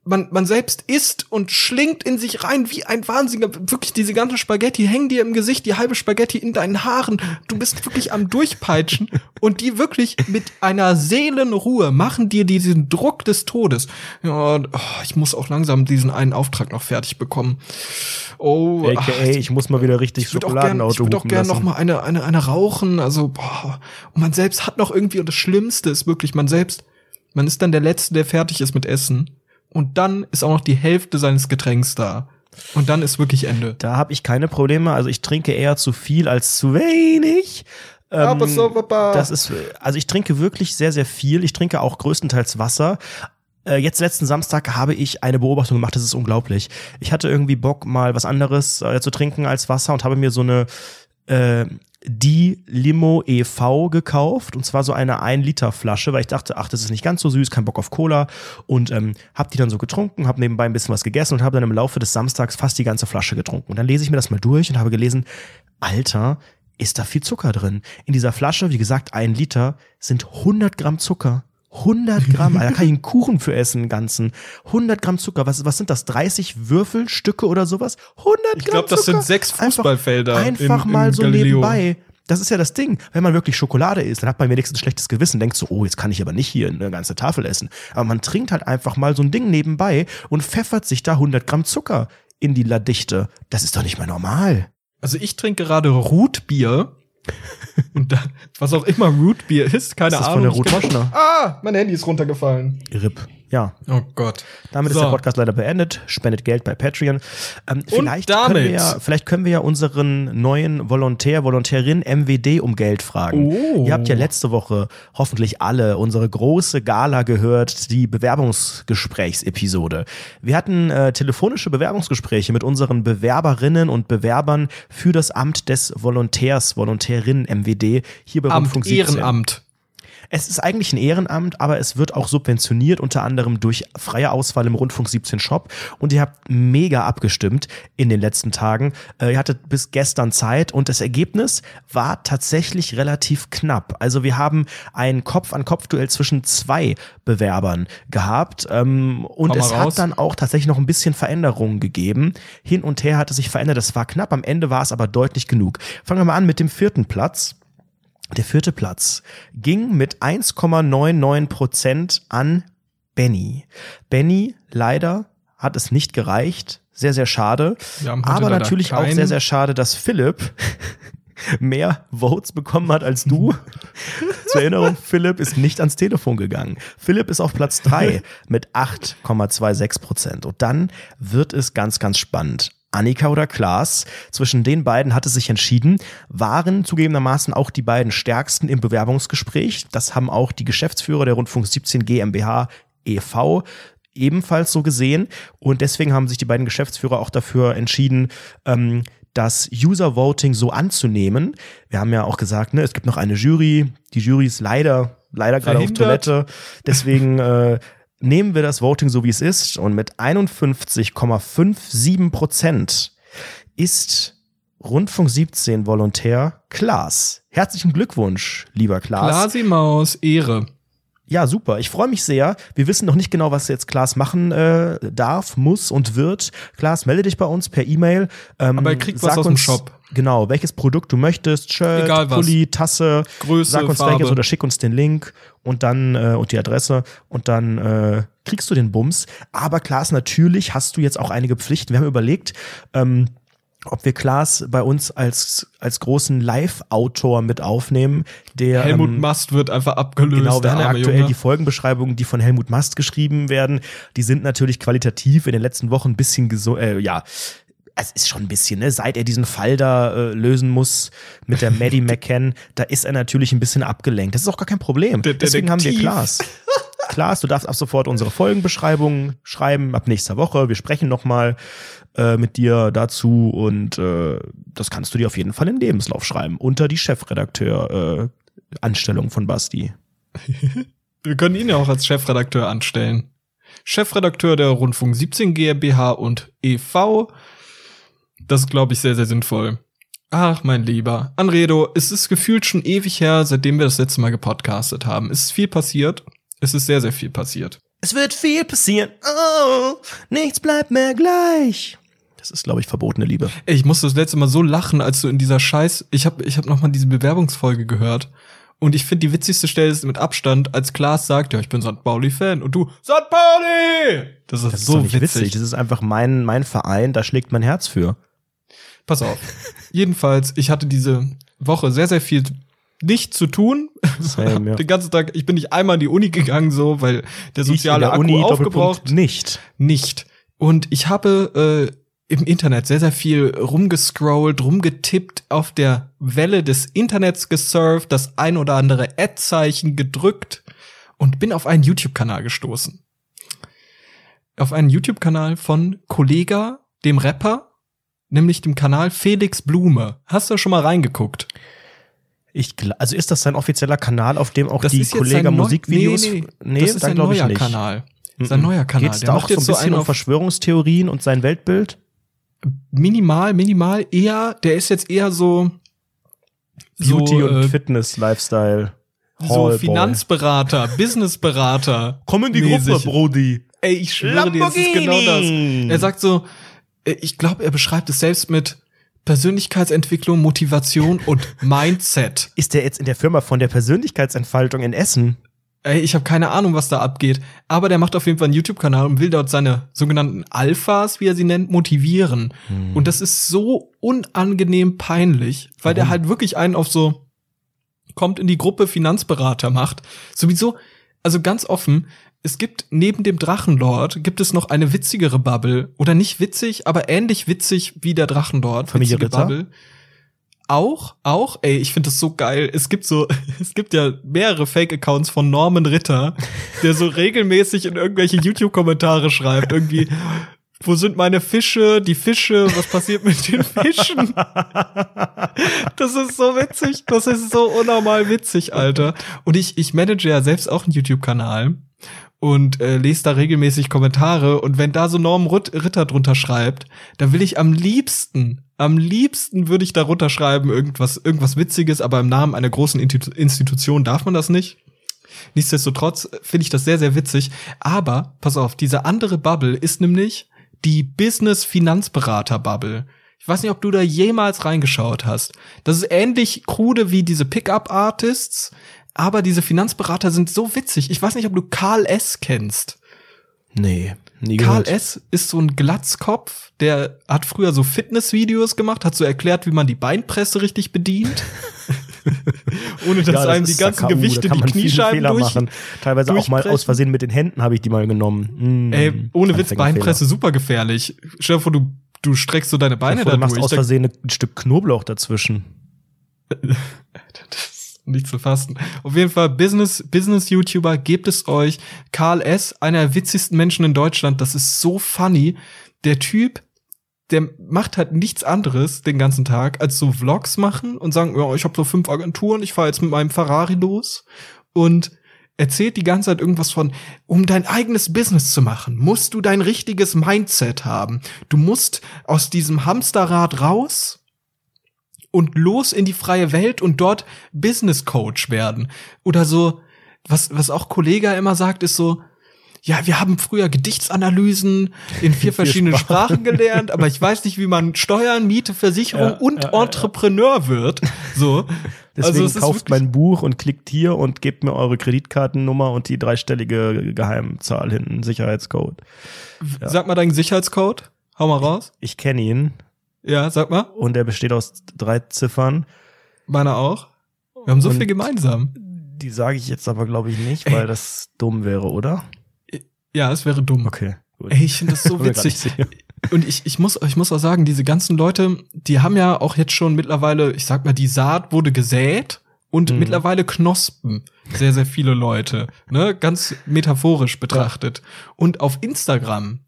man, man selbst isst und schlingt in sich rein wie ein Wahnsinniger. Wirklich, diese ganze Spaghetti hängen dir im Gesicht, die halbe Spaghetti in deinen Haaren. Du bist wirklich am Durchpeitschen und die wirklich mit einer Seelenruhe machen dir diesen Druck des Todes. Ja, oh, ich muss auch langsam diesen einen Auftrag noch fertig bekommen. Oh, AKA, ach, ich muss mal wieder richtig Schokoladenauto Ich würde auch gerne noch mal eine, eine, eine rauchen. Also, boah. Und man selbst hat noch irgendwie, und das Schlimmste ist wirklich, man selbst, man ist dann der Letzte, der fertig ist mit Essen und dann ist auch noch die Hälfte seines Getränks da. Und dann ist wirklich Ende. Da habe ich keine Probleme. Also ich trinke eher zu viel als zu wenig. Ähm, das ist, also ich trinke wirklich sehr, sehr viel. Ich trinke auch größtenteils Wasser. Äh, jetzt letzten Samstag habe ich eine Beobachtung gemacht, das ist unglaublich. Ich hatte irgendwie Bock, mal was anderes äh, zu trinken als Wasser und habe mir so eine äh, die Limo e.V. gekauft und zwar so eine 1 Liter Flasche, weil ich dachte, ach, das ist nicht ganz so süß, kein Bock auf Cola und ähm, hab die dann so getrunken, hab nebenbei ein bisschen was gegessen und habe dann im Laufe des Samstags fast die ganze Flasche getrunken. Und dann lese ich mir das mal durch und habe gelesen, Alter, ist da viel Zucker drin. In dieser Flasche, wie gesagt, ein Liter, sind 100 Gramm Zucker. 100 Gramm, da kann ich einen Kuchen für essen, einen ganzen. 100 Gramm Zucker, was, was sind das, 30 Würfelstücke oder sowas? 100 Gramm Ich glaube, das sind sechs Fußballfelder. Einfach, einfach in, mal in so Galileo. nebenbei. Das ist ja das Ding. Wenn man wirklich Schokolade isst, dann hat man wenigstens ein schlechtes Gewissen, denkt so, oh, jetzt kann ich aber nicht hier eine ganze Tafel essen. Aber man trinkt halt einfach mal so ein Ding nebenbei und pfeffert sich da 100 Gramm Zucker in die Ladichte. Das ist doch nicht mehr normal. Also ich trinke gerade Rootbier. Und da, was auch immer Rootbier ist, keine Ist das Ahnung. von der Moschner? Ah, mein Handy ist runtergefallen. RIP. Ja, Oh Gott. Damit So. ist der Podcast leider beendet. Spendet Geld bei Patreon. Ähm, vielleicht, damit- Können wir ja, vielleicht können wir ja unseren neuen Volontär, Volontärin MWD um Geld fragen. Oh. Ihr habt ja letzte Woche hoffentlich alle unsere große Gala gehört, die Bewerbungsgesprächsepisode. Wir hatten äh, telefonische Bewerbungsgespräche mit unseren Bewerberinnen und Bewerbern für das Amt des Volontärs, Volontärin MWD hier bei Amt, Rundfunk 17. Ehrenamt. Es ist eigentlich ein Ehrenamt, aber es wird auch subventioniert, unter anderem durch freie Auswahl im Rundfunk 17 Shop. Und ihr habt mega abgestimmt in den letzten Tagen. Äh, ihr hattet bis gestern Zeit und das Ergebnis war tatsächlich relativ knapp. Also wir haben ein Kopf-an-Kopf-Duell zwischen zwei Bewerbern gehabt. Ähm, und es raus. hat dann auch tatsächlich noch ein bisschen Veränderungen gegeben. Hin und her hat es sich verändert. Das war knapp. Am Ende war es aber deutlich genug. Fangen wir mal an mit dem vierten Platz. Der vierte Platz ging mit 1,99 Prozent an Benny. Benny leider hat es nicht gereicht. Sehr, sehr schade. Aber natürlich auch sehr, sehr schade, dass Philipp mehr Votes bekommen hat als du. Zur Erinnerung, Philipp ist nicht ans Telefon gegangen. Philipp ist auf Platz drei mit 8,26 Prozent. Und dann wird es ganz, ganz spannend. Annika oder Klaas, zwischen den beiden hatte sich entschieden, waren zugegebenermaßen auch die beiden stärksten im Bewerbungsgespräch. Das haben auch die Geschäftsführer der Rundfunk 17 GmbH e.V. ebenfalls so gesehen. Und deswegen haben sich die beiden Geschäftsführer auch dafür entschieden, ähm, das User Voting so anzunehmen. Wir haben ja auch gesagt, ne, es gibt noch eine Jury. Die Jury ist leider, leider gerade auf. Toilette. Deswegen äh, nehmen wir das Voting so, wie es ist. Und mit 51,57 Prozent ist Rundfunk 17 Volontär Klaas. Herzlichen Glückwunsch, lieber Klaas. Klasi Maus, Ehre. Ja, super. Ich freue mich sehr. Wir wissen noch nicht genau, was jetzt Klaas machen äh, darf, muss und wird. Klaas, melde dich bei uns per E-Mail. Ähm, Aber er kriegt was aus dem uns, Shop. Genau, welches Produkt du möchtest. Shirt, Egal was. Pulli, Tasse. Größe, Sag uns Farbe. welches oder schick uns den Link und dann äh, und die Adresse und dann äh, kriegst du den Bums. Aber Klaas, natürlich hast du jetzt auch einige Pflichten. Wir haben überlegt, ähm, ob wir Klaas bei uns als, als großen Live-Autor mit aufnehmen, der Helmut ähm, Mast wird einfach abgelöst. Genau, wir haben aktuell Junge. die Folgenbeschreibungen, die von Helmut Mast geschrieben werden. Die sind natürlich qualitativ in den letzten Wochen ein bisschen geso äh, ja. Es ist schon ein bisschen, ne? Seit er diesen Fall da äh, lösen muss mit der Maddie McCann, da ist er natürlich ein bisschen abgelenkt. Das ist auch gar kein Problem. Der Deswegen haben wir Detektiv. Klaas. Klaas, du darfst ab sofort unsere Folgenbeschreibungen schreiben ab nächster Woche. Wir sprechen nochmal äh, mit dir dazu und äh, das kannst du dir auf jeden Fall in den Lebenslauf schreiben. Unter die Chefredakteur äh, Anstellung von Basti. Wir können ihn ja auch als Chefredakteur anstellen. Chefredakteur der Rundfunk 17 GmbH und e.V. Das ist, glaube ich, sehr, sehr sinnvoll. Ach, mein Lieber. Anredo, es ist gefühlt schon ewig her, seitdem wir das letzte Mal gepodcastet haben. Es ist viel passiert. Es ist sehr, sehr viel passiert. Es wird viel passieren. Oh, nichts bleibt mehr gleich. Das ist, glaube ich, verbotene Liebe. Ey, ich musste das letzte Mal so lachen, als du in dieser Scheiß, ich habe ich hab noch mal diese Bewerbungsfolge gehört. Und ich finde, die witzigste Stelle ist mit Abstand, als Klaas sagt, ja, ich bin St. Pauli-Fan. Und du, St. Pauli! Das ist Das ist so nicht witzig. witzig. Das ist einfach mein, mein Verein, da schlägt mein Herz für. Pass auf. Jedenfalls, ich hatte diese Woche sehr, sehr viel nicht zu tun. Same, ja. Den ganzen Tag, ich bin nicht einmal in die Uni gegangen, so, weil der soziale ich in der Akku Uni aufgebraucht nicht. nicht. Und ich habe äh, im Internet sehr, sehr viel rumgescrollt, rumgetippt, auf der Welle des Internets gesurft, das ein oder andere Ad-Zeichen gedrückt und bin auf einen YouTube-Kanal gestoßen. Auf einen YouTube-Kanal von Kollega, dem Rapper, nämlich dem Kanal Felix Blume. Hast du schon mal reingeguckt? Ich, also ist das sein offizieller Kanal, auf dem auch Das die Kollega sein Musikvideos? Nee, nee, nee das ist dann ein glaube ich neuer. Kanal. Sein neuer Kanal. Geht's Der da auch macht so ein so bisschen einen um Verschwörungstheorien und sein Weltbild? Minimal, minimal eher, der ist jetzt eher so Beauty so, und äh, Fitness, Lifestyle. so Hallboy. Finanzberater, Businessberater. Komm in die mäßig. Gruppe, Brody. Ey, ich schwöre dir, es ist genau das. Er sagt so, äh, ich glaube, er beschreibt es selbst mit Persönlichkeitsentwicklung, Motivation und Mindset. Ist der jetzt in der Firma von der Persönlichkeitsentfaltung in Essen? Ey, ich habe keine Ahnung, was da abgeht. Aber der macht auf jeden Fall einen YouTube-Kanal und will dort seine sogenannten Alphas, wie er sie nennt, motivieren. Und das ist so unangenehm peinlich, weil der Warum? halt wirklich einen auf so kommt in die Gruppe Finanzberater macht. Sowieso, also ganz offen, es gibt neben dem Drachenlord gibt es noch eine witzigere Bubble oder nicht witzig, aber ähnlich witzig wie der Drachenlord. Familie Ritter? Bubble. Auch, auch, ey, ich finde das so geil. Es gibt so, es gibt ja mehrere Fake-Accounts von Norman Ritter, der so regelmäßig in irgendwelche YouTube-Kommentare schreibt, irgendwie, wo sind meine Fische, die Fische, was passiert mit den Fischen? Das ist so witzig, das ist so unnormal witzig, Alter. Und ich, ich manage ja selbst auch einen YouTube-Kanal und äh, lese da regelmäßig Kommentare und wenn da so Norm Ritter drunter schreibt, da will ich am liebsten, am liebsten würde ich darunter schreiben irgendwas, irgendwas Witziges, aber im Namen einer großen Institu- Institution darf man das nicht. Nichtsdestotrotz finde ich das sehr, sehr witzig. Aber, pass auf, diese andere Bubble ist nämlich die Business-Finanzberater-Bubble. Ich weiß nicht, ob du da jemals reingeschaut hast. Das ist ähnlich krude wie diese Pickup-Artists, aber diese Finanzberater sind so witzig. Ich weiß nicht, ob du Karl S. kennst. Nee, nie Karl gehört. S. ist so ein Glatzkopf, der hat früher so Fitnessvideos gemacht, hat so erklärt, wie man die Beinpresse richtig bedient. Ohne dass Ja, das einem die ganzen da Gewichte die Kniescheiben durch, machen. Teilweise auch mal aus Versehen mit den Händen habe ich die mal genommen. Mm, Ey, ohne Witz. Beinpresse super gefährlich. Stell dir vor, du, du streckst so deine Beine da du machst durch. aus Versehen ein Stück Knoblauch dazwischen. Nicht zu fassen. Auf jeden Fall, Business, Business-YouTuber, gebt es euch. Karl S., einer der witzigsten Menschen in Deutschland, das ist so funny. Der Typ, der macht halt nichts anderes den ganzen Tag, als so Vlogs machen und sagen, ja, ich habe so fünf Agenturen, ich fahre jetzt mit meinem Ferrari los und erzählt die ganze Zeit irgendwas von, um dein eigenes Business zu machen, musst du dein richtiges Mindset haben. Du musst aus diesem Hamsterrad raus und los in die freie Welt und dort Business Coach werden. Oder so, was, was auch Kollega immer sagt, ist so, ja, wir haben früher Gedichtsanalysen in vier verschiedenen Sprachen gelernt, aber ich weiß nicht, wie man Steuern, Miete, Versicherung Ja, und ja, ja, ja. Entrepreneur wird. So. Deswegen es ist kauft mein Buch und klickt hier und gebt mir eure Kreditkartennummer und die dreistellige Geheimzahl hinten, Sicherheitscode. Sag mal deinen Sicherheitscode. Hau mal raus. Ich kenne ihn Ja, sag mal. und er besteht aus drei Ziffern. Meiner auch. Wir haben so Und- viel gemeinsam. Die sage ich jetzt aber, glaube ich, nicht, weil das dumm wäre, oder? Ja, es wäre dumm. Okay. Gut. Ey, ich finde das so witzig. Und ich, ich, muss, ich muss auch sagen, diese ganzen Leute, die haben ja auch jetzt schon mittlerweile, ich sag mal, die Saat wurde gesät und Mhm. mittlerweile Knospen. Sehr, sehr viele Leute. Ne? Ganz metaphorisch betrachtet. Und auf Instagram,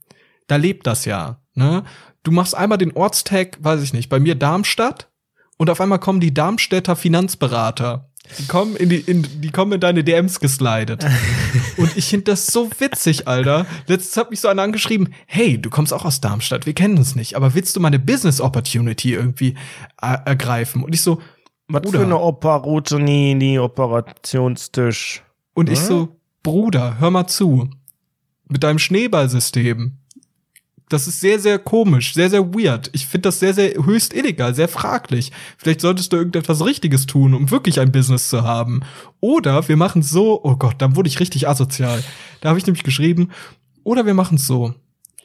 da lebt das ja. Ne? Du machst einmal den Ortstag, weiß ich nicht, bei mir Darmstadt und auf einmal kommen die Darmstädter Finanzberater. Die kommen in die, in, die kommen in deine DMs geslidet. Und ich finde das so witzig, Alter. Letztens hat mich so einer angeschrieben, hey, du kommst auch aus Darmstadt, wir kennen uns nicht, aber willst du meine Business Opportunity irgendwie ergreifen? Und ich so, Was Bruder. für eine Operroute, nie, nie, Operationstisch. und ich Hä? so, Bruder, hör mal zu. Mit deinem Schneeballsystem. Das ist sehr, sehr komisch, sehr, sehr weird. Ich finde das sehr, sehr höchst illegal, sehr fraglich. Vielleicht solltest du irgendetwas Richtiges tun, um wirklich ein Business zu haben. Oder wir machen so, oh Gott, dann wurde ich richtig asozial. Da habe ich nämlich geschrieben, oder wir machen so.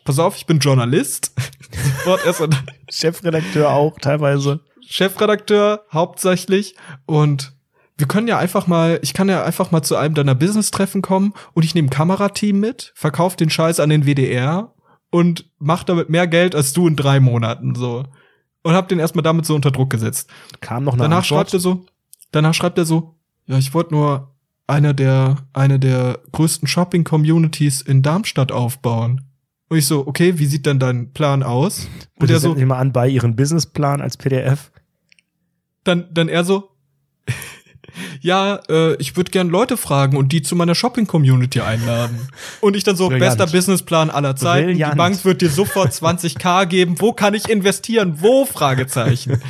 Pass auf, ich bin Journalist. Chefredakteur auch teilweise. Chefredakteur hauptsächlich und wir können ja einfach mal, ich kann ja einfach mal zu einem deiner Business-Treffen kommen und ich nehme ein Kamerateam mit, verkauf den Scheiß an den WDR und mach damit mehr Geld als du in drei Monaten so. Und hab den erstmal damit so unter Druck gesetzt. Kam noch eine Danach Antwort. schreibt er so, danach schreibt er so, ja, ich wollte nur eine der, eine der größten Shopping-Communities in Darmstadt aufbauen. Und ich so, okay, wie sieht denn dein Plan aus? Und Bitte er so, mal an bei Ihren Businessplan als PDF. dann, dann er so, ja, äh, ich würde gern Leute fragen und die zu meiner Shopping-Community einladen. Und ich dann so, Brillant. bester Businessplan aller Zeiten. Brillant. Die Bank wird dir sofort 20k geben. Wo kann ich investieren? Wo? Fragezeichen.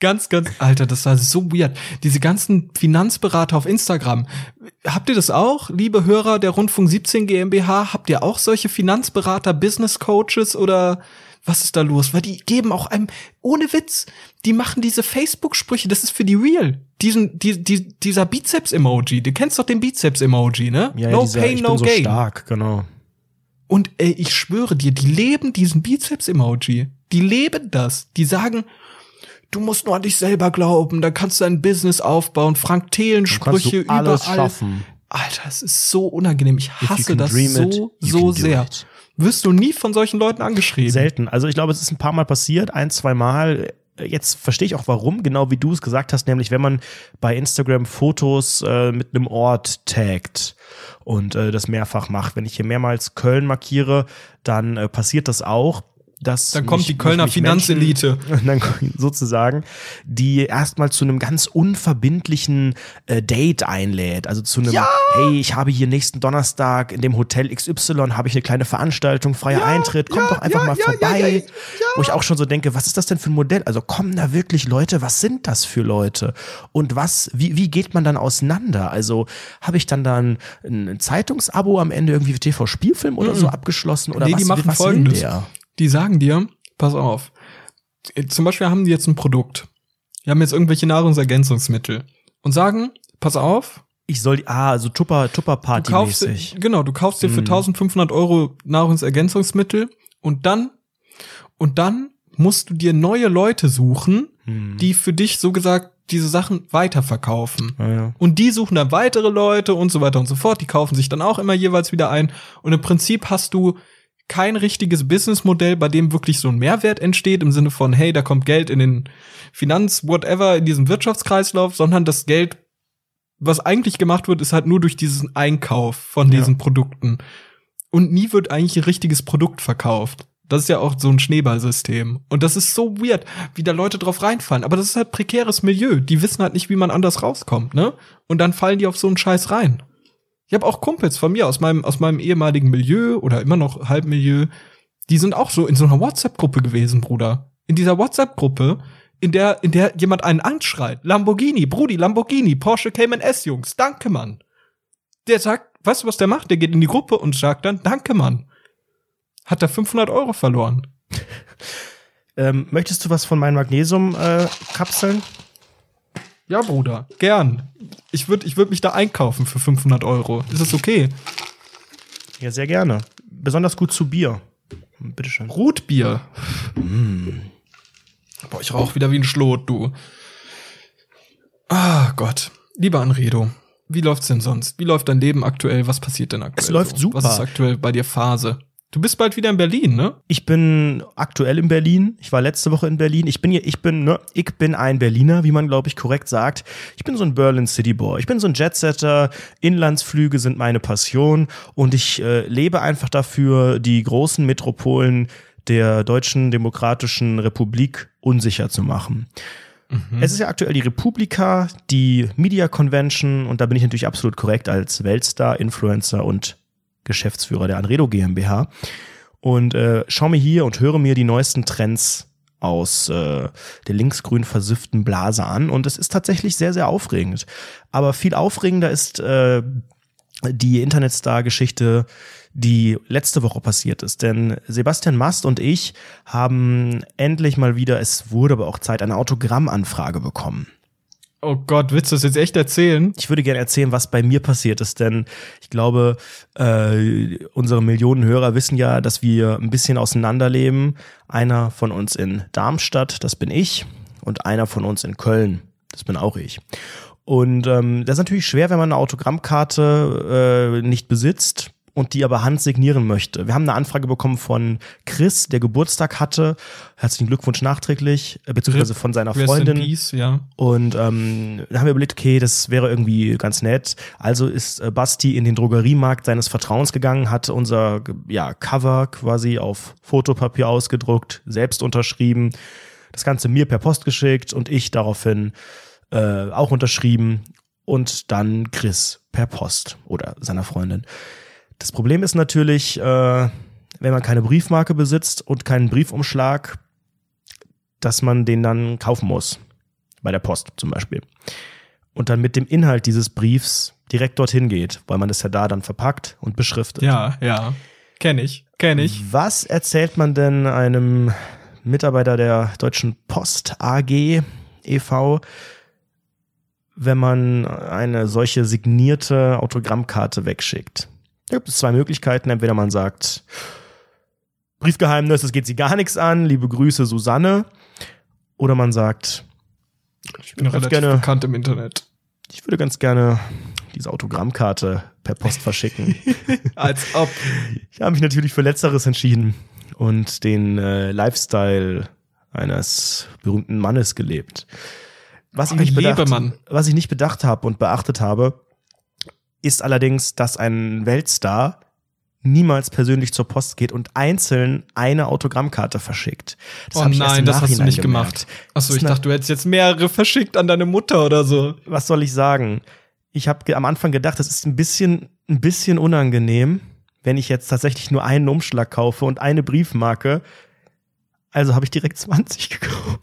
Ganz, ganz, Alter, das war so weird. Diese ganzen Finanzberater auf Instagram. Habt ihr das auch, liebe Hörer der Rundfunk 17 GmbH? Habt ihr auch solche Finanzberater, Business Coaches oder was ist da los? Weil die geben auch einem, ohne Witz, die machen diese Facebook-Sprüche, das ist für die real. Diesen, die, die, dieser Bizeps-Emoji, du kennst doch den Bizeps-Emoji, ne? Ja, ja, no dieser, pain, ich no bin so gain. stark, genau. Und ey, ich schwöre dir, die leben diesen Bizeps-Emoji. Die leben das. Die sagen, du musst nur an dich selber glauben, dann kannst du ein Business aufbauen. Frank Thelen Dann kannst Sprüche du alles überall. schaffen. Alter, es ist so unangenehm. Ich hasse das dream it, so, so sehr. Wirst du nie von solchen Leuten angeschrieben? Selten. Also ich glaube, es ist ein paar Mal passiert, ein, zwei Mal. Jetzt verstehe ich auch warum, genau wie du es gesagt hast, nämlich wenn man bei Instagram Fotos äh, mit einem Ort taggt und äh, das mehrfach macht. Wenn ich hier mehrmals Köln markiere, dann äh, passiert das auch. Dass Dann kommt mich- die Kölner mich Finanzelite. dann sozusagen, die erstmal zu einem ganz unverbindlichen äh, Date einlädt. Also zu einem, hey, ich habe hier nächsten Donnerstag in dem Hotel XY habe ich eine kleine Veranstaltung, freier Eintritt, kommt doch einfach mal vorbei. Wo ich auch schon so denke, was ist das denn für ein Modell? Also kommen da wirklich Leute? Was sind das für Leute? Und was, wie, wie geht man dann auseinander? Also habe ich dann dann ein Zeitungsabo am Ende irgendwie TV-Spielfilm oder so abgeschlossen? Oder nee, was, die machen was will folgendes. der? Die sagen dir, pass auf. Zum Beispiel haben die jetzt ein Produkt. Die haben jetzt irgendwelche Nahrungsergänzungsmittel und sagen, pass auf, Ich soll, die- ah, so Tupper, Tupper du Party kaufst, dir- mäßig. genau, du kaufst dir für Mhm. 1500 Euro Nahrungsergänzungsmittel und dann, und dann musst du dir neue Leute suchen, Hm. die für dich so gesagt diese Sachen weiterverkaufen. Ja, ja. Und die suchen dann weitere Leute und so weiter und so fort. Die kaufen sich dann auch immer jeweils wieder ein. Und im Prinzip hast du kein richtiges Businessmodell, bei dem wirklich so ein Mehrwert entsteht, im Sinne von, hey, da kommt Geld in den Finanz, whatever, in diesem Wirtschaftskreislauf, sondern das Geld, was eigentlich gemacht wird, ist halt nur durch diesen Einkauf von Ja. diesen Produkten. Und nie wird eigentlich ein richtiges Produkt verkauft. Das ist ja auch so ein Schneeballsystem. Und das ist so weird, wie da Leute drauf reinfallen. Aber das ist halt prekäres Milieu. Die wissen halt nicht, wie man anders rauskommt, ne? Und dann fallen die auf so einen Scheiß rein. Ich habe auch Kumpels von mir aus meinem, aus meinem ehemaligen Milieu oder immer noch Halbmilieu, die sind auch so in so einer WhatsApp-Gruppe gewesen, Bruder. In dieser WhatsApp-Gruppe, in der, in der jemand einen anschreit. Lamborghini, Brudi, Lamborghini, Porsche Cayman S, Jungs, danke, Mann. Der sagt, weißt du, was der macht? Der geht in die Gruppe und sagt dann, danke, Mann. Hat er 500 Euro verloren. Ähm, möchtest du was von meinen Magnesium-Kapseln? Ja, Bruder, gern. Ich würde ich würd mich da einkaufen für 500 Euro. Ist das okay? ja, sehr gerne. Besonders gut zu Bier. Bitteschön. Rotbier. Boah, ich rauch wieder wie ein Schlot, du. Ah, Gott. Lieber Anredo, wie läuft's denn sonst? Wie läuft dein Leben aktuell? Was passiert denn aktuell? Es läuft so? super. Was ist aktuell bei dir Phase? Du bist bald wieder in Berlin, ne? Ich bin aktuell in Berlin. Ich war letzte Woche in Berlin. Ich bin hier, ich bin, ne, ich bin ein Berliner, wie man glaube ich korrekt sagt. Ich bin so ein Berlin City Boy. Ich bin so ein Jetsetter. Inlandsflüge sind meine Passion und ich äh, lebe einfach dafür, die großen Metropolen der Deutschen Demokratischen Republik unsicher zu machen. Es ist ja aktuell die Republika, die Media Convention und da bin ich natürlich absolut korrekt als Weltstar, Influencer und Geschäftsführer der Anredo GmbH und äh, schaue mir hier und höre mir die neuesten Trends aus äh, der linksgrün versifften Blase an und es ist tatsächlich sehr, sehr aufregend. Aber viel aufregender ist äh, die Internetstar-Geschichte, die letzte Woche passiert ist. Denn Sebastian Mast und ich haben endlich mal wieder, es wurde aber auch Zeit, eine Autogrammanfrage bekommen. Oh Gott, willst du das jetzt echt erzählen? Ich würde gerne erzählen, was bei mir passiert ist, denn ich glaube, äh, unsere Millionen Hörer wissen ja, dass wir ein bisschen auseinanderleben. Einer von uns in Darmstadt, das bin ich, und einer von uns in Köln, das bin auch ich. Und ähm, das ist natürlich schwer, wenn man eine Autogrammkarte äh, nicht besitzt und die aber handsignieren möchte. Wir haben eine Anfrage bekommen von Chris, der Geburtstag hatte. Herzlichen Glückwunsch nachträglich, äh, beziehungsweise von seiner Rest Freundin. Peace, ja. Und ähm, da haben wir überlegt, okay, das wäre irgendwie ganz nett. Also ist äh, Basti in den Drogeriemarkt seines Vertrauens gegangen, hat unser ja, Cover quasi auf Fotopapier ausgedruckt, selbst unterschrieben, das Ganze mir per Post geschickt und ich daraufhin äh, auch unterschrieben und dann Chris per Post oder seiner Freundin. Das Problem ist natürlich, äh, wenn man keine Briefmarke besitzt und keinen Briefumschlag, dass man den dann kaufen muss. bei der Post zum Beispiel. Und dann mit dem Inhalt dieses Briefs direkt dorthin geht, weil man das ja da dann verpackt und beschriftet. Ja, ja. Kenn ich, kenn ich. Was erzählt man denn einem Mitarbeiter der Deutschen Post AG e.V., wenn man eine solche signierte Autogrammkarte wegschickt? Da gibt es zwei Möglichkeiten. Entweder man sagt, Briefgeheimnis, es geht sie gar nichts an, liebe Grüße Susanne. Oder man sagt, Ich bin relativ gerne- bekannt im Internet. ich würde ganz gerne diese Autogrammkarte per Post verschicken. Als ob. Ich habe mich natürlich für Letzteres entschieden und den äh, Lifestyle eines berühmten Mannes gelebt. Was ich, Ein nicht bedacht, was ich nicht bedacht habe und beachtet habe, ist allerdings, dass ein Weltstar niemals persönlich zur Post geht und einzeln eine Autogrammkarte verschickt. Das oh nein, das hast du nicht gemerkt. gemacht. Achso, ich dachte, du hättest jetzt mehrere verschickt an deine Mutter oder so. was soll ich sagen? Ich habe am Anfang gedacht, das ist ein bisschen, ein bisschen unangenehm, wenn ich jetzt tatsächlich nur einen Umschlag kaufe und eine Briefmarke. Also habe ich direkt 20 gekauft.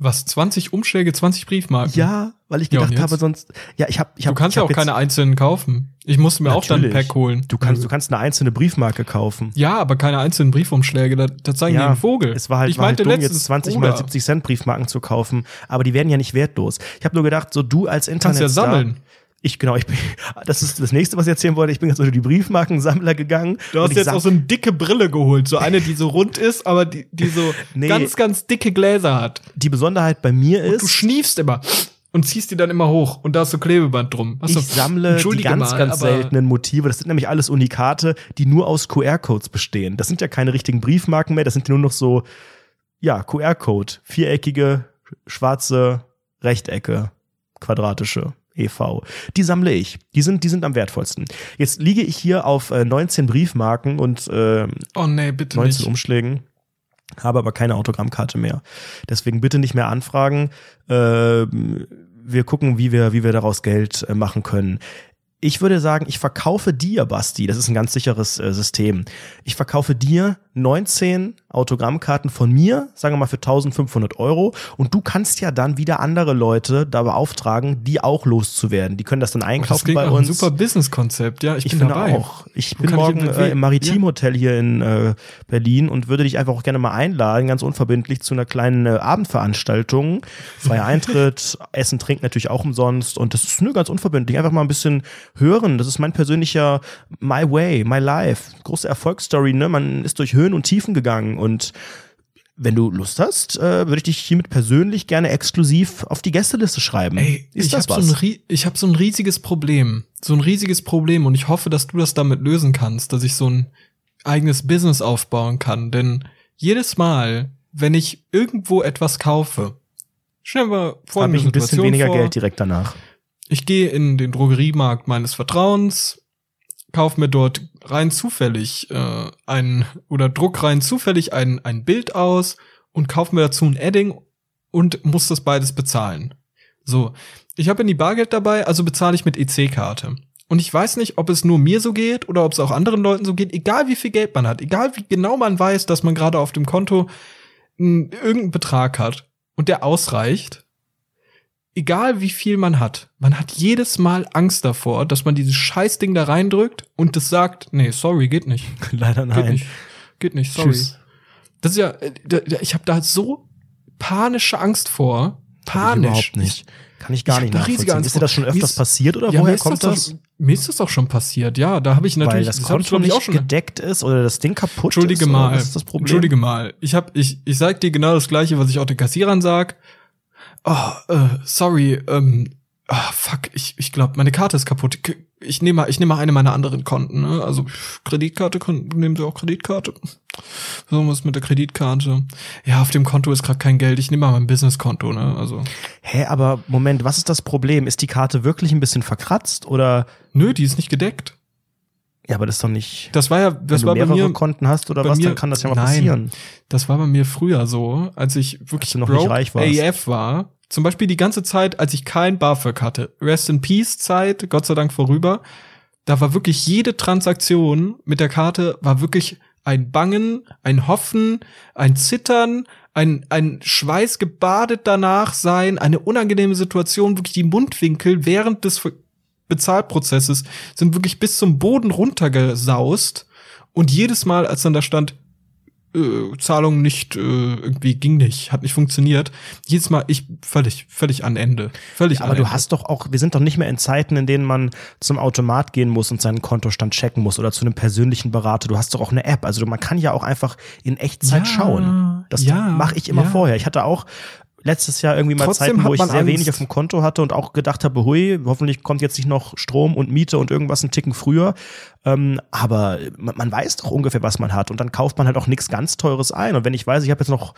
Was? 20 Umschläge, 20 Briefmarken? Ja, weil ich Ja, gedacht jetzt? habe, sonst. Ja, ich habe, ich Du habe. kannst ja hab auch keine einzelnen kaufen. Ich musste mir auch dann ein Natürlich. Pack holen. Du kannst, du kannst eine einzelne Briefmarke kaufen. Ja, aber keine einzelnen Briefumschläge. Da, da zeigen die Ja, einen Vogel. Es war halt, ich war halt meinte dumm, letztens, jetzt 20 Bruder, mal 70 Cent Briefmarken zu kaufen, aber die werden ja nicht wertlos. Ich habe nur gedacht, so du als Internet. Kannst ja sammeln. Ich genau, ich bin, das ist das nächste, was ich erzählen wollte. Ich bin jetzt unter die Briefmarkensammler gegangen. Du und hast jetzt auch so eine dicke Brille geholt. So eine, die so rund ist, aber die, die so Nee. ganz, ganz dicke Gläser hat. die Besonderheit bei mir ist, Du schniefst immer und ziehst die dann immer hoch und da ist so Klebeband drum. Du- ich sammle die ganz, mal, ganz seltenen Motive. Das sind nämlich alles Unikate, die nur aus QR-Codes bestehen. Das sind ja keine richtigen Briefmarken mehr, das sind nur noch so, ja, QR-Code. Viereckige, schwarze Rechtecke, quadratische. EV. Die sammle ich. Die sind, die sind am wertvollsten. Jetzt liege ich hier auf äh, 19 Briefmarken und äh, Oh nee, bitte 19 nicht. Umschlägen, habe aber keine Autogrammkarte mehr. Deswegen bitte nicht mehr anfragen. Ähm, wir gucken, wie wir, wie wir daraus Geld äh, machen können. Ich würde sagen, ich verkaufe dir, Basti, das ist ein ganz sicheres äh, System. Ich verkaufe dir 19 Autogrammkarten von mir, sagen wir mal für 1500 Euro. Und du kannst ja dann wieder andere Leute da beauftragen, die auch loszuwerden. Die können das dann das einkaufen bei uns. super Business-Konzept. Ja, ich, Ich bin finde dabei. auch. Ich Wo bin ich morgen irgendwie- äh, im Maritimhotel hier in äh, Berlin und würde dich einfach auch gerne mal einladen, ganz unverbindlich zu einer kleinen äh, Abendveranstaltung. Freier Eintritt, Essen, Trinken natürlich auch umsonst und das ist nur ganz unverbindlich. Einfach mal ein bisschen hören. Das ist mein persönlicher My Way, My Life. Große Erfolgsstory, ne? Man ist durch Höhen und Tiefen gegangen und wenn du Lust hast, äh, würde ich dich hiermit persönlich gerne exklusiv auf die Gästeliste schreiben. Ey, ist ich das habe was? so, ein ich hab so ein riesiges Problem. So ein riesiges Problem und ich hoffe, dass du das damit lösen kannst, dass ich so ein eigenes Business aufbauen kann. Denn jedes Mal, wenn ich irgendwo etwas kaufe, stell dir mal Habe folgende ich ein bisschen Situation weniger vor. Geld direkt danach. Ich gehe in den Drogeriemarkt meines Vertrauens, kauf mir dort rein zufällig äh, ein oder druck rein zufällig ein, ein Bild aus und kauf mir dazu ein Edding und muss das beides bezahlen. So, ich habe nie Bargeld dabei, also bezahle ich mit EC-Karte. Und ich weiß nicht, ob es nur mir so geht oder ob es auch anderen Leuten so geht, egal wie viel Geld man hat, egal wie genau man weiß, dass man gerade auf dem Konto irgendeinen Betrag hat und der ausreicht, egal wie viel man hat, man hat jedes Mal Angst davor, dass man dieses Scheißding da reindrückt und das sagt, nee, sorry, geht nicht. Leider Geht nein. nicht. Geht nicht, sorry. Tschüss. Das ist ja, äh, ich habe da so panische Angst vor. Panisch. überhaupt nicht. Kann ich gar Ich nicht nachvollziehen. Angst Ist dir das schon öfters ist- passiert oder Ja, woher kommt das? das? Doch, mir ist das auch schon passiert. Ja, da habe ich natürlich Weil das hab Konto nicht auch schon gedeckt ist oder das Ding kaputt Entschuldige ist? oder mal. Ist das Problem? Entschuldige mal. Ich hab, ich, ich sag dir genau das gleiche, was ich auch den Kassierern sag. Oh, äh, sorry, ähm, ah, fuck, ich, ich glaube, meine Karte ist kaputt. Ich nehme mal, ich nehme mal eine meiner anderen Konten, ne? Also Kreditkarte, nehmen Sie auch Kreditkarte? So was mit der Kreditkarte. Ja, auf dem Konto ist gerade kein Geld. Ich nehme mal mein Businesskonto, ne? Also, Hä, aber Moment, was ist das Problem? Ist die Karte wirklich ein bisschen verkratzt oder? nö, die ist nicht gedeckt. Ja, aber das ist doch nicht. Das war ja, das wenn war du bei mehrere mir, Konten hast oder bei was, mir- dann kann das ja mal nein. passieren. Das war bei mir früher so, als ich wirklich Als du noch nicht broke reich warst. AF war. Zum Beispiel die ganze Zeit, als ich kein BAföG hatte. Rest in Peace Zeit, Gott sei Dank vorüber. Da war wirklich jede Transaktion mit der Karte war wirklich ein Bangen, ein Hoffen, ein Zittern, ein, ein Schweiß gebadet danach sein, eine unangenehme Situation, wirklich die Mundwinkel während des Bezahlprozesses sind wirklich bis zum Boden runtergesaust. Und jedes Mal, als dann da stand, äh, Zahlung nicht, äh, irgendwie ging nicht, hat nicht funktioniert. Jedes Mal ich völlig, völlig an Ende. Völlig ja, aber du Ende. hast doch auch, wir sind doch nicht mehr in Zeiten, in denen man zum Automat gehen muss und seinen Kontostand checken muss oder zu einem persönlichen Berater. Du hast doch auch eine App. Also man kann ja auch einfach in Echtzeit Ja, schauen. Das ja, mache ich immer vorher. Ich hatte auch letztes Jahr irgendwie mal Trotzdem Zeiten, wo ich sehr Angst. wenig auf dem Konto hatte und auch gedacht habe, hui, hoffentlich kommt jetzt nicht noch Strom und Miete und irgendwas einen Ticken früher. Ähm, aber man, man weiß doch ungefähr, was man hat und dann kauft man halt auch nichts ganz Teures ein. Und wenn ich weiß, ich habe jetzt noch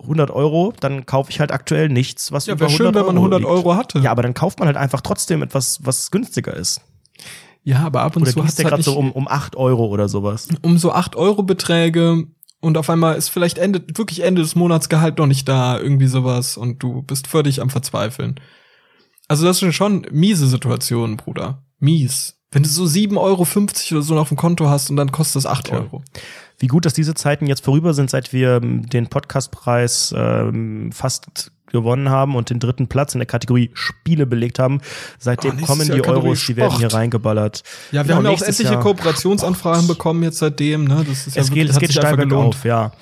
100 Euro, dann kaufe ich halt aktuell nichts, was Ja, über wäre 100 schön, wenn man Euro 100 liegt. Euro hatte. Ja, aber dann kauft man halt einfach trotzdem etwas, was günstiger ist. Ja, aber ab und Oder zu hast du halt gerade so um, um 8 Euro oder sowas? um so 8 Euro Beträge und auf einmal ist vielleicht Ende, wirklich Ende des Monats Gehalt noch nicht da, irgendwie sowas und du bist völlig am Verzweifeln. Also das sind schon miese Situationen, Bruder. Mies. Wenn du so 7,50 Euro oder so noch auf dem Konto hast und dann kostet es 8 Tja. Euro. Wie gut, dass diese Zeiten jetzt vorüber sind, seit wir ähm, den Podcastpreis ähm, fast gewonnen haben und den dritten Platz in der Kategorie Spiele belegt haben. Seitdem Oh, kommen Jahr die Kategorie Euros, die werden hier Sport. reingeballert. Ja, wir Genau, haben ja auch etliche Jahr- Kooperationsanfragen bekommen jetzt seitdem, ne? Das ist ja Es geht, wirklich, es hat geht steil bergauf, ja.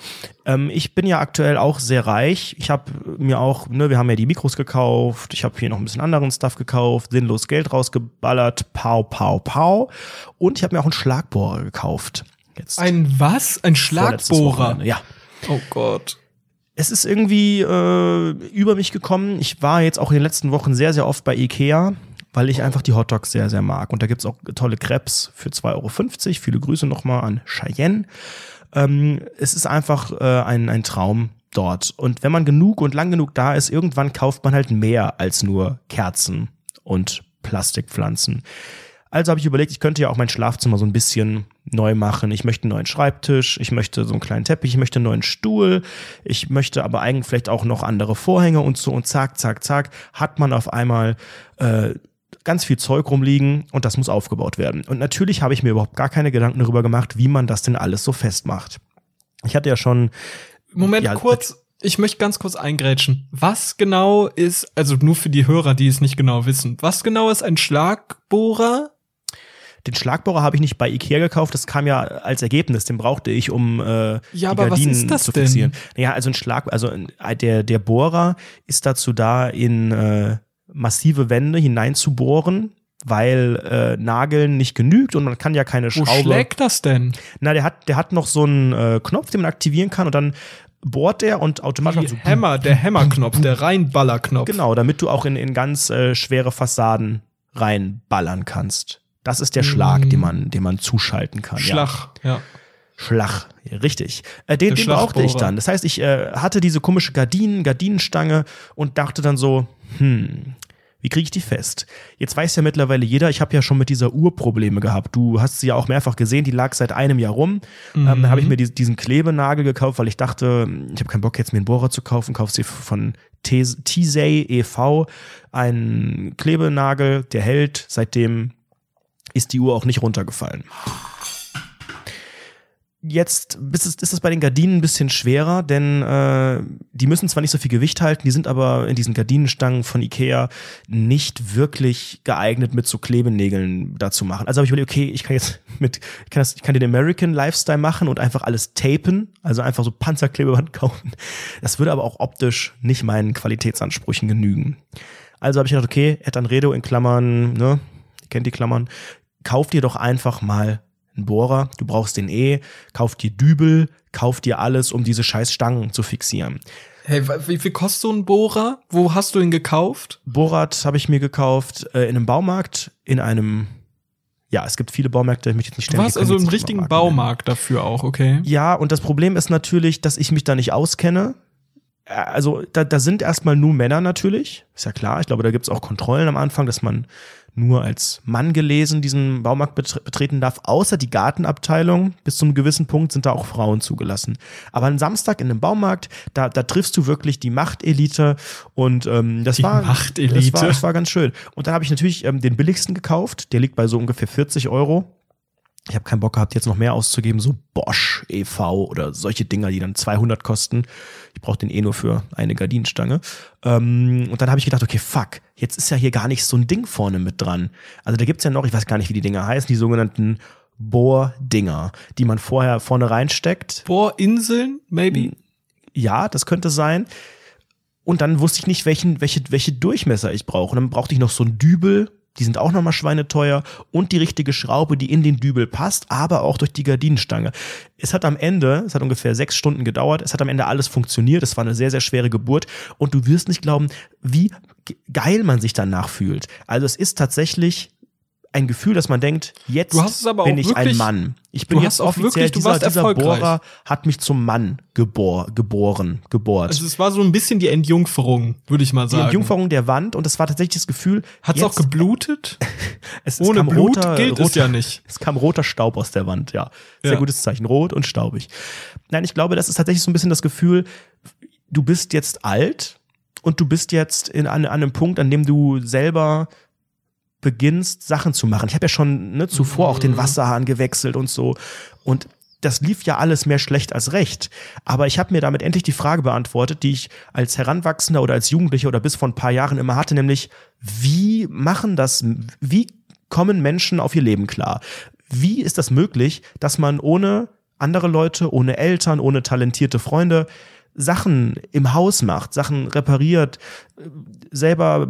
Ähm, ich bin ja aktuell auch sehr reich. Ich habe mir auch, ne, wir haben ja die Mikros gekauft. Ich habe hier noch ein bisschen anderen Stuff gekauft, sinnlos Geld rausgeballert, pau, pau, pau. Und ich habe mir auch einen Schlagbohrer gekauft. Jetzt Ein was? Ein Schlagbohrer? Ja. Oh Gott. Es ist irgendwie äh, über mich gekommen. Ich war jetzt auch in den letzten Wochen sehr, sehr oft bei Ikea, weil ich einfach die Hotdogs sehr, sehr mag. Und da gibt's auch tolle Crepes für 2,50 Euro. Viele Grüße nochmal an Cheyenne. Ähm, es ist einfach äh, ein, ein Traum dort. Und wenn man genug und lang genug da ist, irgendwann kauft man halt mehr als nur Kerzen und Plastikpflanzen. Also habe ich überlegt, ich könnte ja auch mein Schlafzimmer so ein bisschen neu machen. Ich möchte einen neuen Schreibtisch, ich möchte so einen kleinen Teppich, ich möchte einen neuen Stuhl, ich möchte aber eigentlich vielleicht auch noch andere Vorhänge und so und zack, zack, zack, hat man auf einmal äh, ganz viel Zeug rumliegen und das muss aufgebaut werden. Und natürlich habe ich mir überhaupt gar keine Gedanken darüber gemacht, wie man das denn alles so festmacht. Ich hatte ja schon Moment, Ja, kurz. Ich möchte ganz kurz eingrätschen. Was genau ist, also nur für die Hörer, die es nicht genau wissen, was genau ist ein Schlagbohrer? Den Schlagbohrer habe ich nicht bei Ikea gekauft, das kam ja als Ergebnis, den brauchte ich, um äh, Ja, aber was Gardinen ist das zu denn? fixieren. Naja, also ein Schlag, also der, der Bohrer ist dazu da, in äh, massive Wände hineinzubohren, weil äh, Nageln nicht genügt und man kann ja keine Wo Schraube. schlägt das denn? Na, der hat, der hat noch so einen äh, Knopf, den man aktivieren kann und dann bohrt der und automatisch so Hammer, der Hammerknopf, der Reinballerknopf. Genau, damit du auch in, in ganz äh, schwere Fassaden reinballern kannst. Das ist der Schlag, Mm. den man, den man zuschalten kann. Schlag, ja. Schlag, ja, richtig. Äh, den den brauchte ich dann. Das heißt, ich äh, hatte diese komische Gardinen, Gardinenstange und dachte dann so, hm, wie kriege ich die fest? Jetzt weiß ja mittlerweile jeder, ich habe ja schon mit dieser Uhr Probleme gehabt. Du hast sie ja auch mehrfach gesehen, die lag seit einem Jahr rum. Ähm, dann habe ich mir die, diesen Klebenagel gekauft, weil ich dachte, ich habe keinen Bock jetzt mir einen Bohrer zu kaufen, kauf sie von Teesay e.V. Einen Klebenagel, der hält. Seitdem ist die Uhr auch nicht runtergefallen. Jetzt ist es, bei den Gardinen ein bisschen schwerer, denn äh, die müssen zwar nicht so viel Gewicht halten, die sind aber in diesen Gardinenstangen von Ikea nicht wirklich geeignet mit so Klebenägeln dazu machen. Also habe ich überlegt, okay, ich kann jetzt mit, ich kann, das, ich kann den American Lifestyle machen und einfach alles tapen, also einfach so Panzerklebeband kaufen. Das würde aber auch optisch nicht meinen Qualitätsansprüchen genügen. Also habe ich gedacht, okay, Et Anredo in Klammern, ne, kennt die Klammern, kauf dir doch einfach mal einen Bohrer, du brauchst den eh, kauf dir Dübel, kauf dir alles, um diese scheiß Stangen zu fixieren. Hey, wie viel kostet so ein Bohrer? Wo hast du ihn gekauft? Bohrrad habe ich mir gekauft äh, in einem Baumarkt, in einem, ja, es gibt viele Baumärkte, ich möchte jetzt nicht Du ständig warst also im richtigen nennen. Baumarkt dafür auch, okay? Ja, und das Problem ist natürlich, dass ich mich da nicht auskenne. Äh, Also da, da sind erstmal nur Männer natürlich, ist ja klar. Ich glaube, da gibt's auch Kontrollen am Anfang, dass man nur als Mann gelesen diesen Baumarkt betre betreten darf, außer die Gartenabteilung. Bis zum gewissen Punkt sind da auch Frauen zugelassen. Aber am Samstag in einem Baumarkt, da, da triffst du wirklich die Machtelite und ähm, das Die war Machtelite. Das war, das war ganz schön. Und dann habe ich natürlich ähm, den billigsten gekauft, der liegt bei so ungefähr 40 Euro. Ich habe keinen Bock gehabt, jetzt noch mehr auszugeben, so Bosch e.V. oder solche Dinger, die dann 200 kosten. Ich brauche den eh nur für eine Gardinenstange. Ähm, und dann habe ich gedacht, okay, fuck, jetzt ist ja hier gar nicht so ein Ding vorne mit dran. Also da gibt's ja noch, ich weiß gar nicht, wie die Dinger heißen, die sogenannten Bohrdinger, die man vorher vorne reinsteckt. Bohrinseln, maybe? Ja, das könnte sein. Und dann wusste ich nicht, welchen, welche, welche Durchmesser ich brauche. Und dann brauchte ich noch so einen Dübel, die sind auch nochmal schweineteuer und die richtige Schraube, die in den Dübel passt, aber auch durch die Gardinenstange. Es hat am Ende, es hat ungefähr sechs Stunden gedauert, es hat am Ende alles funktioniert, es war eine sehr, sehr schwere Geburt und du wirst nicht glauben, wie geil man sich danach fühlt. Also es ist tatsächlich ein Gefühl, dass man denkt, jetzt bin ich ein Mann. Ich bin jetzt offiziell, wirklich, dieser, dieser Bohrer hat mich zum Mann gebor, geboren, gebohrt. Also es war so ein bisschen die Entjungferung, würde ich mal sagen. Die Entjungferung der Wand und es war tatsächlich das Gefühl. Hat es auch geblutet? es, Ohne Blut roter, gilt roter, es ja nicht. Es kam roter Staub aus der Wand, ja. Sehr ja. gutes Zeichen. Rot und staubig. Nein, ich glaube, das ist tatsächlich so ein bisschen das Gefühl, du bist jetzt alt und du bist jetzt in, an, an einem Punkt, an dem du selber beginnst, Sachen zu machen. Ich habe ja schon ne, zuvor auch den mhm. Wasserhahn gewechselt und so. Und das lief ja alles mehr schlecht als recht. Aber ich habe mir damit endlich die Frage beantwortet, die ich als Heranwachsender oder als Jugendlicher oder bis vor ein paar Jahren immer hatte, nämlich, wie machen das, wie kommen Menschen auf ihr Leben klar? Wie ist das möglich, dass man ohne andere Leute, ohne Eltern, ohne talentierte Freunde Sachen im Haus macht, Sachen repariert, selber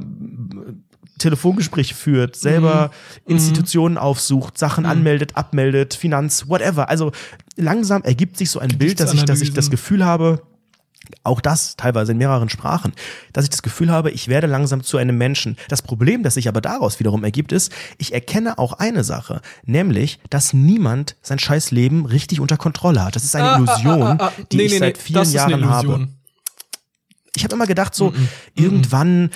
Telefongespräche führt, selber mhm. Institutionen aufsucht, Sachen mhm. anmeldet, abmeldet, Finanz, whatever. Also langsam ergibt sich so ein Bild, dass ich, dass ich das Gefühl habe, auch das teilweise in mehreren Sprachen, dass ich das Gefühl habe, ich werde langsam zu einem Menschen. Das Problem, das sich aber daraus wiederum ergibt, ist, ich erkenne auch eine Sache, nämlich, dass niemand sein scheiß Leben richtig unter Kontrolle hat. Das ist eine ah, Illusion, ah, ah, ah, die nee, ich nee, seit vielen Jahren habe ich habe immer gedacht, so mm -mm. irgendwann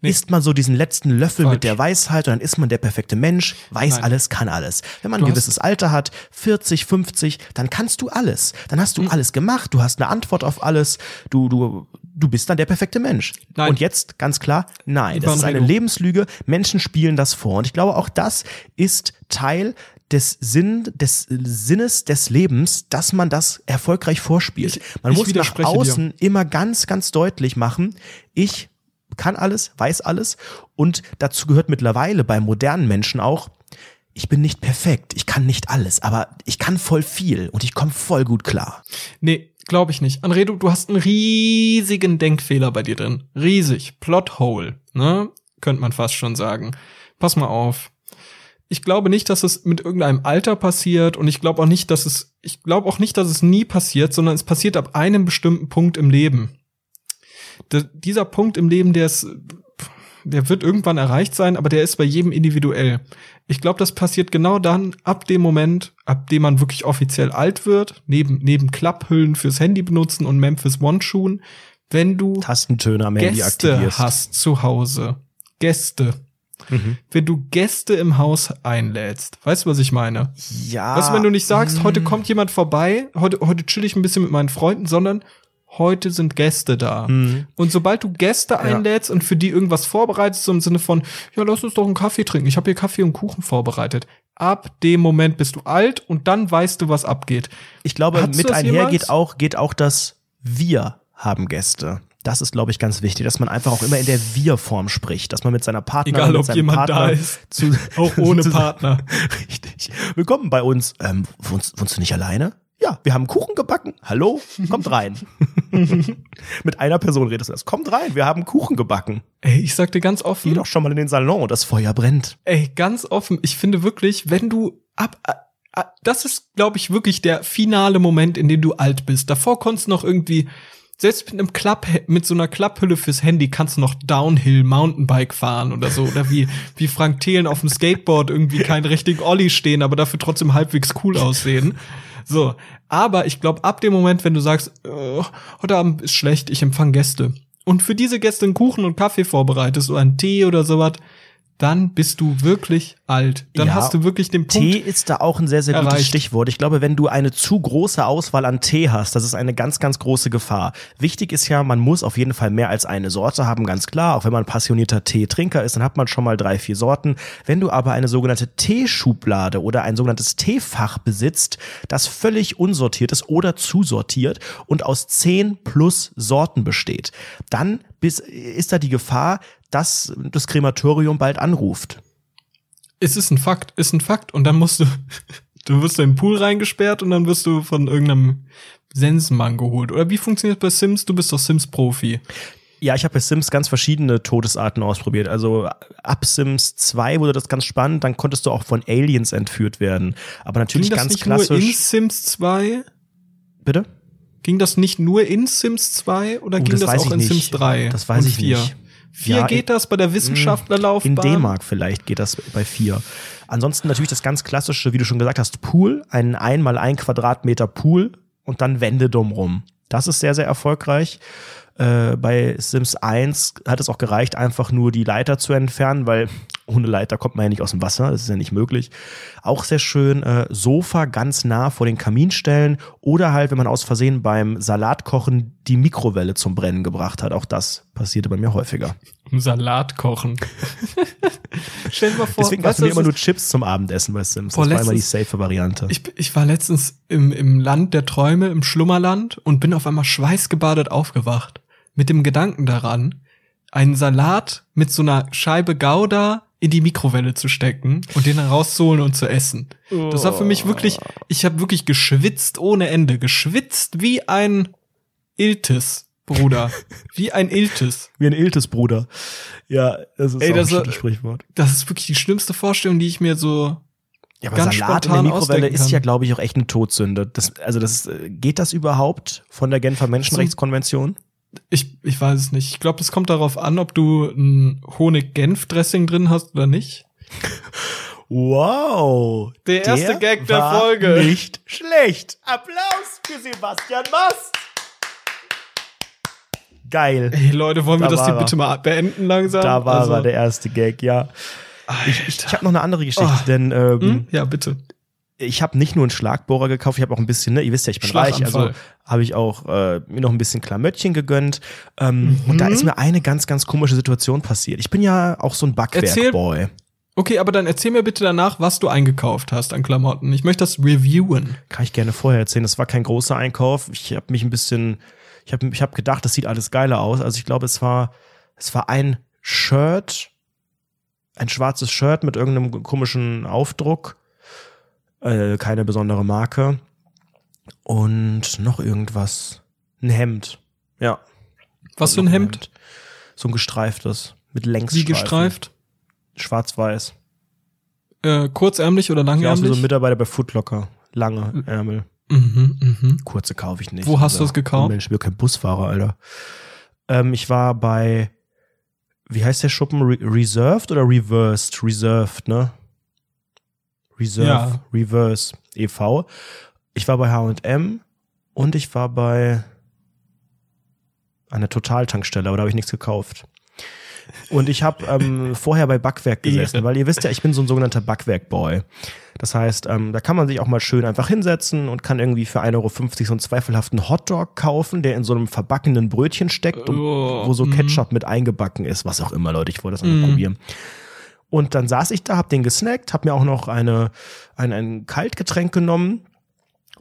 nee. isst man so diesen letzten Löffel Falsch. mit der Weisheit und dann ist man der perfekte Mensch, weiß Nein. alles, kann alles. Wenn man du ein gewisses Alter hat, 40, 50, dann kannst du alles. Dann hast du mhm. alles gemacht, du hast eine Antwort auf alles, du, du, du bist dann der perfekte Mensch. Nein. Und jetzt ganz klar, nein, das ist eine Lebenslüge. Menschen spielen das vor. Und ich glaube, auch das ist Teil des Sinn, des Sinnes des Lebens, dass man das erfolgreich vorspielt. Man ich muss nach außen dir. immer ganz, ganz deutlich machen, ich kann alles, weiß alles und dazu gehört mittlerweile bei modernen Menschen auch, ich bin nicht perfekt, ich kann nicht alles, aber ich kann voll viel und ich komme voll gut klar. Nee, glaube ich nicht. Anredo, du hast einen riesigen Denkfehler bei dir drin. Riesig. Plothole, ne? Könnte man fast schon sagen. Pass mal auf ich glaube nicht, dass es mit irgendeinem Alter passiert und ich glaube auch nicht, dass es, ich glaube auch nicht, dass es nie passiert, sondern es passiert ab einem bestimmten Punkt im Leben. De, dieser Punkt im Leben, der ist, der wird irgendwann erreicht sein, aber der ist bei jedem individuell. Ich glaube, das passiert genau dann, ab dem Moment, ab dem man wirklich offiziell alt wird, neben, neben Klapphüllen fürs Handy benutzen und Memphis One-Schuhen, wenn du Tastentöne am Handy Gäste aktivierst. hast zu Hause. Gäste Mhm. Wenn du Gäste im Haus einlädst, weißt du, was ich meine? Ja. Weißt du, wenn du nicht sagst, mhm. heute kommt jemand vorbei, heute, heute chill ich ein bisschen mit meinen Freunden, sondern heute sind Gäste da. Mhm. Und sobald du Gäste einlädst ja. und für die irgendwas vorbereitest, so im Sinne von, ja, lass uns doch einen Kaffee trinken, ich habe hier Kaffee und Kuchen vorbereitet. Ab dem Moment bist du alt und dann weißt du, was abgeht. Ich glaube, Hattest mit einher geht auch, geht auch das Wir haben Gäste. Das ist, glaube ich, ganz wichtig, dass man einfach auch immer in der Wir-Form spricht, dass man mit seiner Partnerin, Egal, ob jemand Partner da ist, zu, auch ohne Partner. Richtig. Willkommen bei uns. Ähm, wohnst, wohnst du nicht alleine? Ja, wir haben Kuchen gebacken. Hallo, kommt rein. Mit einer Person redest du das. Kommt rein, wir haben Kuchen gebacken. Ey, ich sag dir ganz offen. Geh doch schon mal in den Salon, das Feuer brennt. Ey, ganz offen. Ich finde wirklich, wenn du ab, das ist, glaube ich, wirklich der finale Moment, in dem du alt bist. Davor konntest du noch irgendwie selbst mit einem Klapp, mit so einer Klapphülle fürs Handy kannst du noch Downhill Mountainbike fahren oder so. Oder wie, wie Frank Thelen auf dem Skateboard irgendwie kein richtigen Olli stehen, aber dafür trotzdem halbwegs cool aussehen. So. Aber ich glaube, ab dem Moment, wenn du sagst, äh, heute Abend ist schlecht, ich empfange Gäste. Und für diese Gäste einen Kuchen und Kaffee vorbereitest oder einen Tee oder sowas, dann bist du wirklich alt. Dann Ja, hast du wirklich den Punkt. Tee ist da auch ein sehr, sehr gutes erreicht. Stichwort. Ich glaube, wenn du eine zu große Auswahl an Tee hast, das ist eine ganz, ganz große Gefahr. Wichtig ist ja, man muss auf jeden Fall mehr als eine Sorte haben, ganz klar. Auch wenn man passionierter Teetrinker ist, dann hat man schon mal drei, vier Sorten. Wenn du aber eine sogenannte Teeschublade oder ein sogenanntes Teefach besitzt, das völlig unsortiert ist oder zusortiert und aus zehn plus Sorten besteht, dann bis, ist da die Gefahr, dass das Krematorium bald anruft. Es ist ein Fakt, ist ein Fakt. Und dann musst du, du wirst du in den Pool reingesperrt und dann wirst du von irgendeinem Sensenmann geholt. Oder wie funktioniert bei Sims? Du bist doch Sims-Profi. Ja, ich habe bei Sims ganz verschiedene Todesarten ausprobiert. Also ab Sims 2 wurde das ganz spannend, dann konntest du auch von Aliens entführt werden. Aber natürlich Ging das ganz nicht nur in klassisch. Sims 2? Bitte? Ging das nicht nur in Sims 2 oder Oh, ging das das, auch in nicht. Sims 3? Das weiß und ich 4? nicht. 4 Ja, geht das bei der Wissenschaftlerlaufbahn? In D-Mark vielleicht geht das bei 4. Ansonsten natürlich das ganz klassische, wie du schon gesagt hast, Pool, ein einmal ein Quadratmeter Pool und dann Wände drumrum. Das ist sehr, sehr erfolgreich. Äh, bei Sims 1 hat es auch gereicht, einfach nur die Leiter zu entfernen, weil ohne Leiter kommt man ja nicht aus dem Wasser, das ist ja nicht möglich. Auch sehr schön, äh, Sofa ganz nah vor den Kamin stellen oder halt, wenn man aus Versehen beim Salatkochen die Mikrowelle zum Brennen gebracht hat. Auch das passierte bei mir häufiger. Salat kochen. Stell dir mal vor, Deswegen du, mir immer nur Chips zum Abendessen bei Sims. Boah, das war immer die safe Variante. Ich, ich war letztens im, im Land der Träume, im Schlummerland und bin auf einmal schweißgebadet aufgewacht. Mit dem Gedanken daran, einen Salat mit so einer Scheibe Gouda in die Mikrowelle zu stecken und den dann rauszuholen und zu essen. Das war für mich wirklich, ich habe wirklich geschwitzt ohne Ende. Geschwitzt wie ein Iltis, Bruder. wie ein Iltis. Wie ein Iltes Bruder. Ja, das ist Ey, das ein schönes Sprichwort. Das ist wirklich die schlimmste Vorstellung, die ich mir so Ja, aber ganz Salat in der Mikrowelle ist ja, glaube ich, auch echt eine Todsünde. Das, also das äh, geht das überhaupt von der Genfer Menschenrechtskonvention? Ich, ich weiß es nicht. Ich glaube, es kommt darauf an, ob du ein Honig-Genf-Dressing drin hast oder nicht. Wow. Der erste Gag der Folge. Nicht schlecht. Applaus für Sebastian Mast. Geil. Ey, Leute, wollen wir Da das hier er. bitte mal beenden langsam? Da war Also, er, der erste Gag, ja. Ich, ich, ich habe noch eine andere Geschichte, Oh. denn ähm, Hm? Ja, bitte. Ich habe nicht nur einen Schlagbohrer gekauft, ich habe auch ein bisschen, ne, ihr wisst ja, ich bin reich, also habe ich auch äh, mir noch ein bisschen Klamöttchen gegönnt. Ähm, Und da ist mir eine ganz, ganz komische Situation passiert. Ich bin ja auch so ein Backwerkboy. Okay, aber dann erzähl mir bitte danach, was du eingekauft hast an Klamotten. Ich möchte das reviewen. Kann ich gerne vorher erzählen. Das war kein großer Einkauf. Ich habe mich ein bisschen, ich habe ich hab gedacht, das sieht alles geiler aus. Also ich glaube, es war, es war ein Shirt, ein schwarzes Shirt mit irgendeinem komischen Aufdruck. Äh, keine besondere Marke. Und noch irgendwas. Ein Hemd. Ja. Was für ein Noch Hemd? So ein gestreiftes. Mit Wie Längsstreifen. gestreift? Schwarz-weiß. Äh, kurzärmlich oder Ja, aus wie so langärmlich? ein Mitarbeiter bei Footlocker. Lange Ärmel. mhm, mhm. Kurze kaufe ich nicht. Wo hast du das gekauft? Mensch, ich bin kein Busfahrer, Alter. Ähm, ich war bei, wie heißt der Schuppen? Re Reserved oder Reversed? Reserved, ne? Reserve, Ja. Reverse, e.V. Ich war bei H&M und ich war bei einer Totaltankstelle, aber da habe ich nichts gekauft. Und ich habe ähm, vorher bei Backwerk gesessen, weil ihr wisst ja, ich bin so ein sogenannter Backwerk-Boy. Das heißt, ähm, da kann man sich auch mal schön einfach hinsetzen und kann irgendwie für 1,50 Euro so einen zweifelhaften Hotdog kaufen, der in so einem verbackenen Brötchen steckt, und, Oh, wo so mhm. Ketchup mit eingebacken ist, was auch immer, Leute, ich wollte das mal Mhm. probieren. Und dann saß ich da, hab den gesnackt, hab mir auch noch eine, ein, ein Kaltgetränk genommen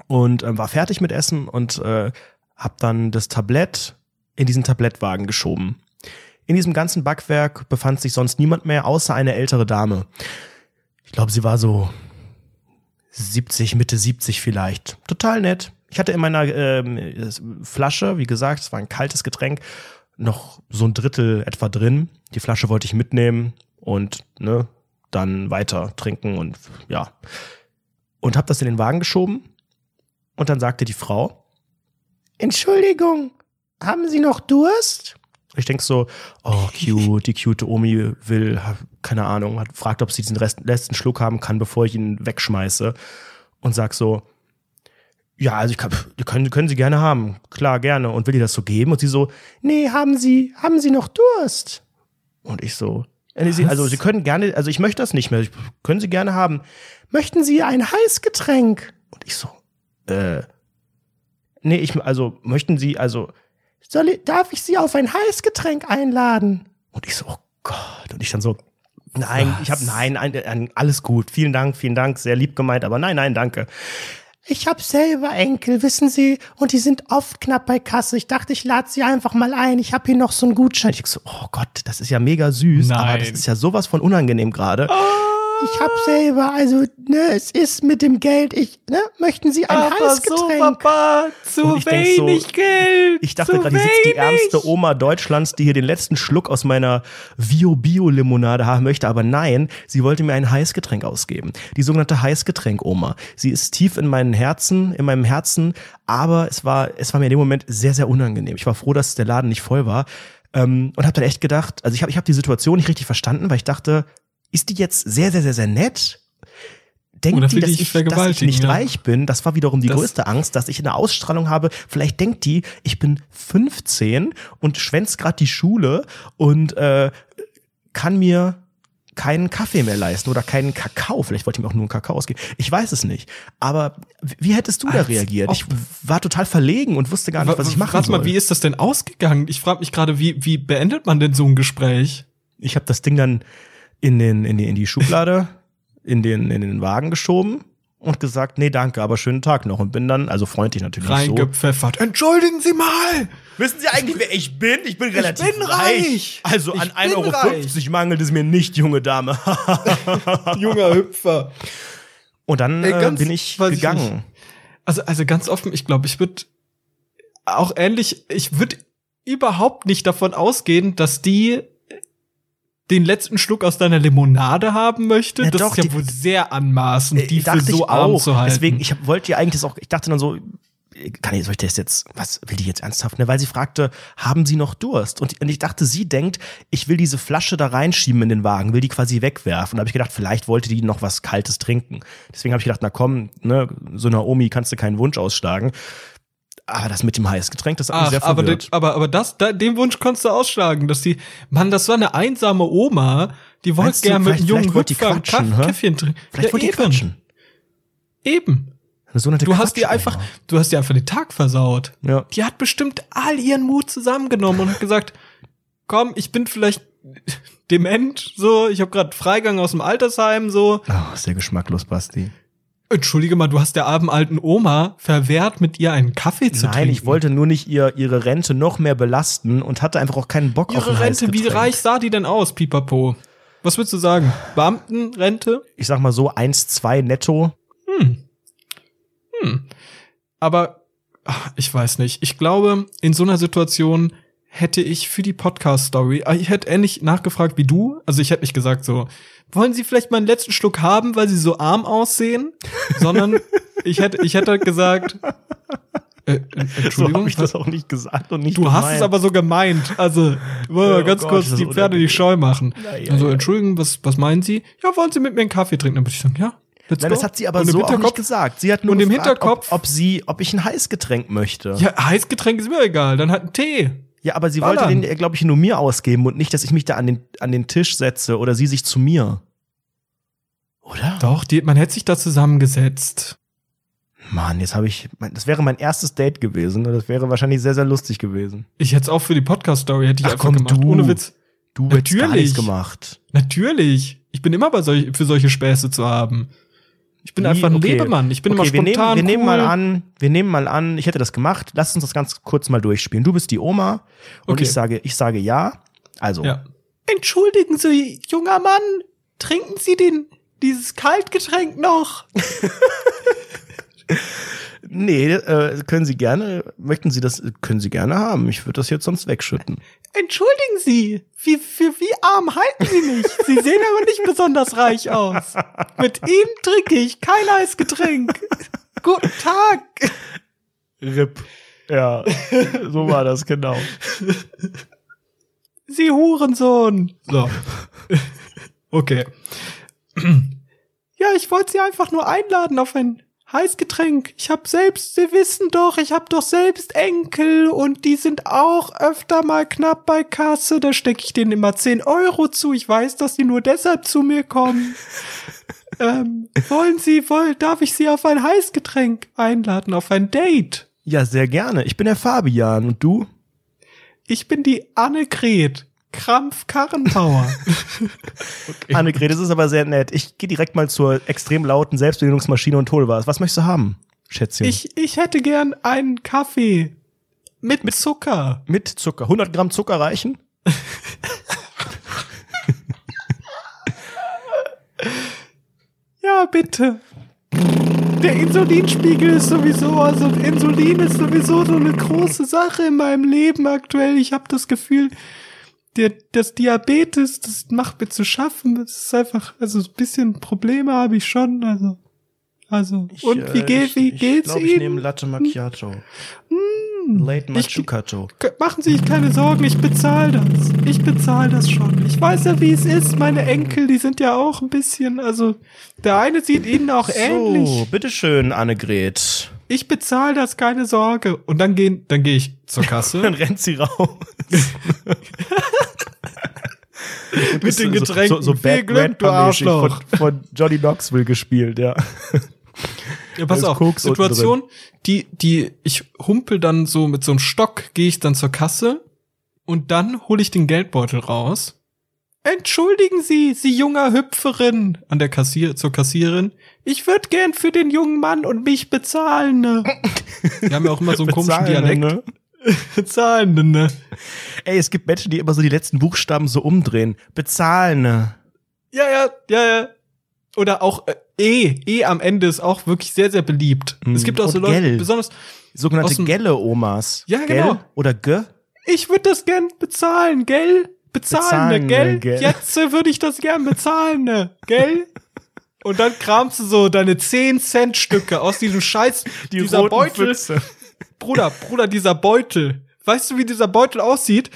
und ähm, war fertig mit Essen und äh, hab dann das Tablett in diesen Tablettwagen geschoben. In diesem ganzen Backwerk befand sich sonst niemand mehr, außer eine ältere Dame. Ich glaube, sie war so 70, Mitte 70 vielleicht. Total nett. Ich hatte in meiner ähm, Flasche, wie gesagt, es war ein kaltes Getränk, noch so ein Drittel etwa drin. Die Flasche wollte ich mitnehmen und ne, dann weiter trinken und ja. Und habe das in den Wagen geschoben. Und dann sagte die Frau, Entschuldigung, haben Sie noch Durst? Ich denk so, oh, cute, die cute Omi will, keine Ahnung, hat fragt, ob sie diesen Rest, letzten Schluck haben kann, bevor ich ihn wegschmeiße. Und sag so, ja, also ich kann, können, können Sie gerne haben. Klar, gerne. Und will ihr das so geben? Und sie so, nee, haben Sie, haben Sie noch Durst? Und ich so, Sie, also Sie können gerne, also ich möchte das nicht mehr. Können Sie gerne haben. Möchten Sie ein Heißgetränk? Und ich so, äh, nee, ich, also möchten Sie, also soll darf ich Sie auf ein Heißgetränk einladen? Und ich so, oh Gott. Und ich dann so, nein, Was? ich habe nein, nein, alles gut. Vielen Dank, vielen Dank, sehr lieb gemeint, aber nein, nein, danke. Ich habe selber Enkel, wissen Sie, und die sind oft knapp bei Kasse. Ich dachte, ich lade sie einfach mal ein. Ich habe hier noch so einen Gutschein. Ich so, oh Gott, das ist ja mega süß, Nein. aber das ist ja sowas von unangenehm gerade. Oh ich hab selber, also, ne, es ist mit dem Geld, ich, ne, möchten Sie ein Aber Heißgetränk? So, Papa, zu wenig so, Geld. Ich dachte gerade, hier sitzt die ärmste Oma Deutschlands, die hier den letzten Schluck aus meiner Vio-Bio-Limonade haben möchte. Aber nein, sie wollte mir ein Heißgetränk ausgeben. Die sogenannte Heißgetränk-Oma. Sie ist tief in meinem Herzen, in meinem Herzen, aber es war, es war mir in dem Moment sehr, sehr unangenehm. Ich war froh, dass der Laden nicht voll war. Ähm, und habe dann echt gedacht, also ich habe ich hab die Situation nicht richtig verstanden, weil ich dachte, ist die jetzt sehr, sehr, sehr, sehr nett? Denkt die, dass ich, dass ich nicht ja. reich bin? Das war wiederum die das größte Angst, dass ich eine Ausstrahlung habe. Vielleicht denkt die, ich bin 15 und schwänzt gerade die Schule und äh, kann mir keinen Kaffee mehr leisten oder keinen Kakao. Vielleicht wollte ich mir auch nur einen Kakao ausgeben. Ich weiß es nicht. Aber wie hättest du Als da reagiert? Ich war total verlegen und wusste gar nicht, was ich machen Warte soll. mal, wie ist das denn ausgegangen? Ich frage mich gerade, wie, wie beendet man denn so ein Gespräch? Ich habe das Ding dann in, den, in, die, in die Schublade, in den, in den Wagen geschoben und gesagt, nee, danke, aber schönen Tag noch. Und bin dann, also freundlich natürlich Reingepfeffert. So. Entschuldigen Sie mal! Wissen Sie eigentlich, wer ich bin? Ich bin relativ ich bin reich. reich. Also an 1,50 Euro reich. mangelt es mir nicht, junge Dame. Junger Hüpfer. Und dann Ey, äh, bin ich gegangen. Ich also, also ganz offen, ich glaube, ich würde auch ähnlich, ich würde überhaupt nicht davon ausgehen, dass die den letzten Schluck aus deiner Limonade haben möchte, ja, das doch, ist ja die, wohl sehr anmaßend, äh, die für so arm zu halten. Deswegen, ich wollte ja eigentlich das auch, ich dachte dann so, kann ich, soll ich das jetzt, was will die jetzt ernsthaft? Ne? Weil sie fragte, haben Sie noch Durst? Und, und ich dachte, sie denkt, ich will diese Flasche da reinschieben in den Wagen, will die quasi wegwerfen. Und da habe ich gedacht, vielleicht wollte die noch was Kaltes trinken. Deswegen habe ich gedacht, na komm, ne, so einer Omi kannst du keinen Wunsch ausschlagen. Aber das mit dem Heißgetränk, das hat mich sehr aber, verwirrt. aber, aber das, da, den Wunsch konntest du ausschlagen, dass die, Mann, das war eine einsame Oma, die wollte gerne mit einem jungen Hüpfer ein Käffchen trinken. Vielleicht ja, wollte die quatschen. Eben. So du hast dir einfach, du hast dir einfach den Tag versaut. Ja. Die hat bestimmt all ihren Mut zusammengenommen und hat gesagt, komm, ich bin vielleicht dement, so, ich habe gerade Freigang aus dem Altersheim, so. Oh, sehr geschmacklos, Basti. Entschuldige mal, du hast der armen alten Oma verwehrt, mit ihr einen Kaffee zu Nein, trinken. Nein, ich wollte nur nicht ihr ihre Rente noch mehr belasten und hatte einfach auch keinen Bock ihre auf ein Rente, wie reich sah die denn aus, Pipapo? Was würdest du sagen? Beamtenrente? Ich sag mal so, eins, zwei netto. Hm. Hm. Aber, ach, ich weiß nicht. Ich glaube, in so einer Situation hätte ich für die Podcast-Story, ah, ich hätte ähnlich nachgefragt wie du. Also ich hätte nicht gesagt so, wollen Sie vielleicht mal einen letzten Schluck haben, weil Sie so arm aussehen? Sondern ich hätte, ich hätte gesagt, äh, Entschuldigung, so habe ich das auch nicht gesagt und nicht Du gemeint. hast es aber so gemeint. Also, wollen wir oh ganz Gott, kurz die Pferde die Scheu machen. Ja, ja, also, Entschuldigung, was, was meinen Sie? Ja, wollen Sie mit mir einen Kaffee trinken? Dann würde ich sagen, ja. Let's Nein, go. das hat sie aber so auch nicht gesagt. Sie hat nur und gefragt, im Hinterkopf, ob, ob, sie, ob ich ein Heißgetränk möchte. Ja, Heißgetränk ist mir egal. Dann hat ein Tee. Ja, aber sie wollte den, glaube ich, nur mir ausgeben und nicht, dass ich mich da an den, an den Tisch setze oder sie sich zu mir. Oder? Doch, die, man hätte sich da zusammengesetzt. Mann, jetzt habe ich, das wäre mein erstes Date gewesen. Das wäre wahrscheinlich sehr, sehr lustig gewesen. Ich hätte es auch für die Podcast-Story hätte ich Ach, einfach komm, gemacht. Du, ohne Witz. Du Natürlich. hättest gar nichts gemacht. Natürlich. Ich bin immer bei solch, für solche Späße zu haben. Ich bin Wie? einfach ein okay. Lebemann. Ich bin okay, immer spontan. Wir, nehmen, wir nehmen mal an, wir nehmen mal an, ich hätte das gemacht. Lass uns das ganz kurz mal durchspielen. Du bist die Oma und okay. ich sage, ich sage ja. Also. Ja. Entschuldigen Sie, junger Mann, trinken Sie den, dieses Kaltgetränk noch? nee, äh, können Sie gerne, möchten Sie das, können Sie gerne haben. Ich würde das jetzt sonst wegschütten. Entschuldigen Sie, wie, für wie arm halten Sie mich? Sie sehen aber nicht besonders reich aus. Mit Ihnen trinke ich kein Eisgetränk. Guten Tag. RIP. Ja, so war das genau. Sie Hurensohn. So. Okay. Ja, ich wollte Sie einfach nur einladen auf ein Heißgetränk. Ich hab selbst, Sie wissen doch, ich hab doch selbst Enkel und die sind auch öfter mal knapp bei Kasse. Da stecke ich denen immer 10 Euro zu. Ich weiß, dass die nur deshalb zu mir kommen. ähm, wollen Sie, wollen, darf ich Sie auf ein Heißgetränk einladen, auf ein Date? Ja, sehr gerne. Ich bin der Fabian und du? Ich bin die Annegret. Krampf Karrenbauer. okay. Annegret, das ist aber sehr nett. Ich gehe direkt mal zur extrem lauten Selbstbedienungsmaschine und hol was. Was möchtest du haben, Schätzchen? Ich, ich hätte gern einen Kaffee. Mit, mit Zucker. Mit Zucker. 100 Gramm Zucker reichen? ja, bitte. Der Insulinspiegel ist sowieso, also Insulin ist sowieso so eine große Sache in meinem Leben aktuell. Ich habe das Gefühl, der, das Diabetes, das macht mir zu schaffen. Das ist einfach, also ein bisschen Probleme habe ich schon. Also, also ich, und wie, geht, wie ich, geht's ich glaub, Ihnen? Ich nehme Latte Macchiato. Mm, Late Machucato. Machen Sie sich keine Sorgen, ich bezahle das. Ich bezahle das schon. Ich weiß ja, wie es ist. Meine Enkel, die sind ja auch ein bisschen, also der eine sieht Ihnen auch so, ähnlich. So, bitteschön, Annegret. Ich bezahle das, keine Sorge. Und dann gehen, dann gehe ich zur Kasse. dann rennt sie raus. Mit den Getränken. So, so, so Viel Glück, du Arschloch. Von, von Johnny Knoxville gespielt, ja. Ja, pass auf. Koks Situation, die, die, ich humpel dann so mit so einem Stock, gehe ich dann zur Kasse und dann hole ich den Geldbeutel raus. Entschuldigen Sie, Sie junger Hüpferin, an der Kassier, zur Kassierin. Ich würde gern für den jungen Mann und mich bezahlen. Ne? Wir haben ja auch immer so einen komischen Dialekt. Ne? Bezahlende, ne? Ey, es gibt Menschen, die immer so die letzten Buchstaben so umdrehen. Bezahlen, ne? Ja, ja, ja, ja. Oder auch äh, E. E am Ende ist auch wirklich sehr, sehr beliebt. Mm. Es gibt auch so Leute, Gell. besonders. Sogenannte Gelle-Omas. Ja, Gell? genau. Oder G? Ich würde das gern bezahlen, gell? Bezahlen, ne, Bezahlen, gell? gell? Jetzt würde ich das gern bezahlen, ne, gell? Und dann kramst du so deine 10-Cent-Stücke aus diesem Scheiß, Die dieser Beutel. Füchse. Bruder, Bruder, dieser Beutel. Weißt du, wie dieser Beutel aussieht?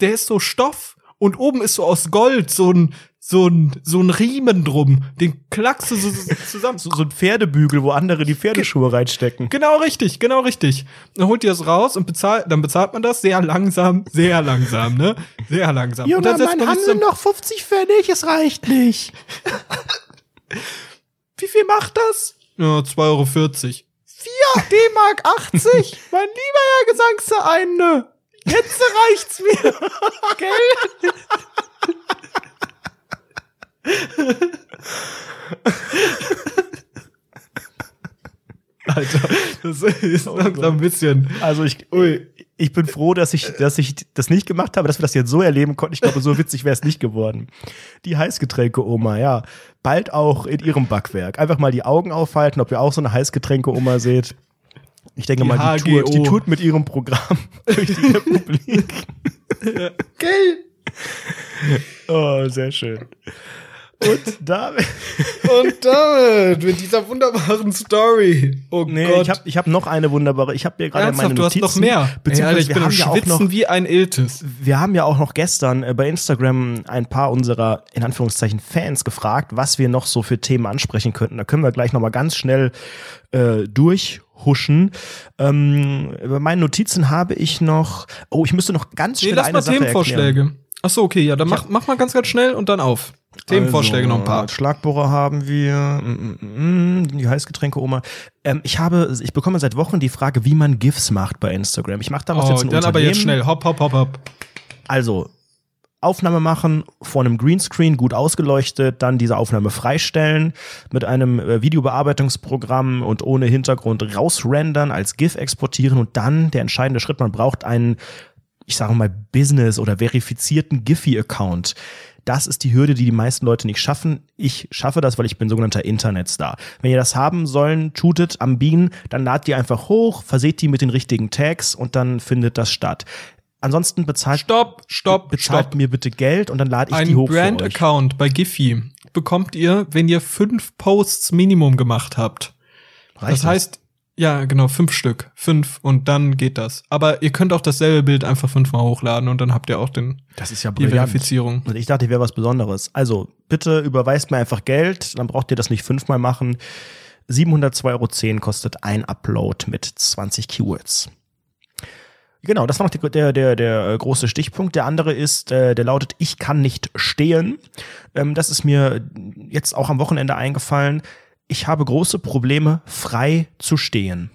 Der ist so Stoff und oben ist so aus Gold so ein, so ein, so ein Riemen drum. Den klackst du so, so zusammen. So, so ein Pferdebügel, wo andere die Pferdeschuhe reinstecken. Genau richtig, genau richtig. Dann holt ihr das raus und bezahlt, dann bezahlt man das sehr langsam, sehr langsam, ne? Sehr langsam. und dann setzt man zusammen- noch 50 Pfennig, es reicht nicht. Wie viel macht das? Ja, 2,40 Euro. 4 D-Mark 80? mein lieber Herr Gesangsverein, ne? Jetzt reicht's mir. Gell? Alter, das ist langsam ein bisschen. Also ich, ich bin froh, dass ich, dass ich das nicht gemacht habe, dass wir das jetzt so erleben konnten. Ich glaube, so witzig wäre es nicht geworden. Die Heißgetränke-Oma, ja. Bald auch in ihrem Backwerk. Einfach mal die Augen aufhalten, ob ihr auch so eine Heißgetränke-Oma seht. Ich denke Die mal, die HGO. tourt, die tourt mit ihrem Programm durch die Republik. Gell? Oh, sehr schön. Und damit. Und damit, mit dieser wunderbaren Story. Oh Nee, Gott. ich habe ich hab noch eine wunderbare. Ich habe hier gerade meine Ernsthaft, du hast Notizen. noch mehr. Ey, Beziehungsweise Alter, ich wir bin haben ja auch noch Schwitzen wie ein Iltis. Wir haben ja auch noch gestern äh, bei Instagram ein paar unserer, in Anführungszeichen, Fans gefragt, was wir noch so für Themen ansprechen könnten. Da können wir gleich nochmal ganz schnell äh, durchhuschen. Ähm, bei meinen Notizen habe ich noch, oh, ich müsste noch ganz Nee, schnell lass eine mal Sache erklären. Themenvorschläge. Ach so, okay, ja, dann mach, mach mal ganz, ganz schnell und dann auf. Themenvorschläge noch ein paar. Also, Schlagbohrer haben wir, mm, mm, mm, die Heißgetränke-Oma. Ähm, ich habe, ich bekomme seit Wochen die Frage, wie man GIFs macht bei Instagram. Ich mache daraus Oh, jetzt ein dann aber jetzt Unternehmen. schnell. Hopp, hopp, hopp, hopp. Also, Aufnahme machen, vor einem Greenscreen gut ausgeleuchtet, dann diese Aufnahme freistellen, mit einem äh, Videobearbeitungsprogramm und ohne Hintergrund rausrendern, als GIF exportieren und dann der entscheidende Schritt, man braucht einen, ich sage mal, Business- oder verifizierten Giphy-Account. Das ist die Hürde, die die meisten Leute nicht schaffen. Ich schaffe das, weil ich bin sogenannter Internetstar. Wenn ihr das haben sollen, shootet am Bean, dann ladet ihr einfach hoch, verseht die mit den richtigen Tags und dann findet das statt. Ansonsten bezahlt Stopp, stopp, bezahlt stopp. mir bitte Geld und dann lade ich die Ein hoch für euch. Brand-Account bei Giphy bekommt ihr, wenn ihr fünf Posts Minimum gemacht habt. Reicht das heißt, ja, genau, fünf Stück. Fünf und dann geht das. Aber ihr könnt auch dasselbe Bild einfach fünfmal hochladen und dann habt ihr auch den, das ist ja die brillant. Verifizierung. Und ich dachte, wäre was Besonderes. Also bitte überweist mir einfach Geld, dann braucht ihr das nicht fünfmal machen. 702,10 Euro kostet ein Upload mit 20 Keywords. Genau, das war noch der, der, der, der äh, große Stichpunkt. Der andere ist, äh, der lautet, ich kann nicht stehen. Ähm, das ist mir jetzt auch am Wochenende eingefallen. Ich habe große Probleme, frei zu stehen.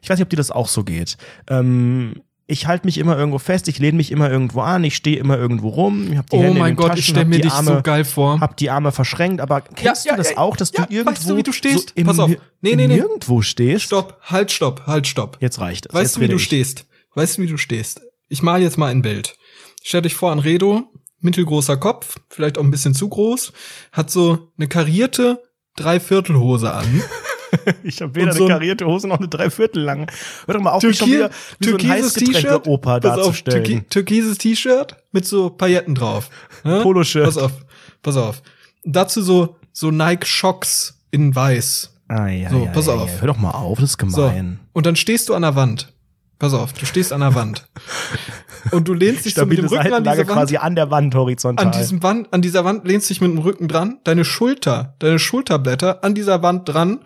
Ich weiß nicht, ob dir das auch so geht. Ähm, ich halte mich immer irgendwo fest, ich lehne mich immer irgendwo an, ich stehe immer irgendwo rum, ich habe die oh Hände mein in den Gott, Taschen, ich stelle mir die dich Arme, so geil vor. hab die Arme verschränkt, aber kennst Ja, du das ja, auch, dass ja, du irgendwo weißt du, wie du stehst? So im, Pass auf. Nee, nee, nee. nirgendwo stehst? Stopp, halt, stopp, halt, stopp. Jetzt reicht es. Weißt du, wie du ich. stehst? Weißt du, wie du stehst? Ich mal jetzt mal ein Bild. Stell dich vor, Anredo, mittelgroßer Kopf, vielleicht auch ein bisschen zu groß, hat so eine karierte Dreiviertelhose an. Ich habe weder so eine ein- karierte Hose noch eine Dreiviertel lang. Hör doch mal auf, mich schon Türkis- wieder wie so ein türkises T-Shirt, Heißgetränke-Opa pass auf, darzustellen. türki türkises T-Shirt mit so Pailletten drauf. Ne? Poloshirt. Pass auf, pass auf. Dazu so, so Nike Shocks in weiß. Ah, ja, So, ja, pass ja, auf. Ja. Hör doch mal auf, das ist So. gemein. Und dann stehst du an der Wand. Pass auf, du stehst an der Wand. Und du lehnst dich so mit dem Rücken an diese Wand. quasi an der Wand horizontal. An diesem Wand, an dieser Wand lehnst dich mit dem Rücken dran, deine Schulter, deine Schulterblätter an dieser Wand dran,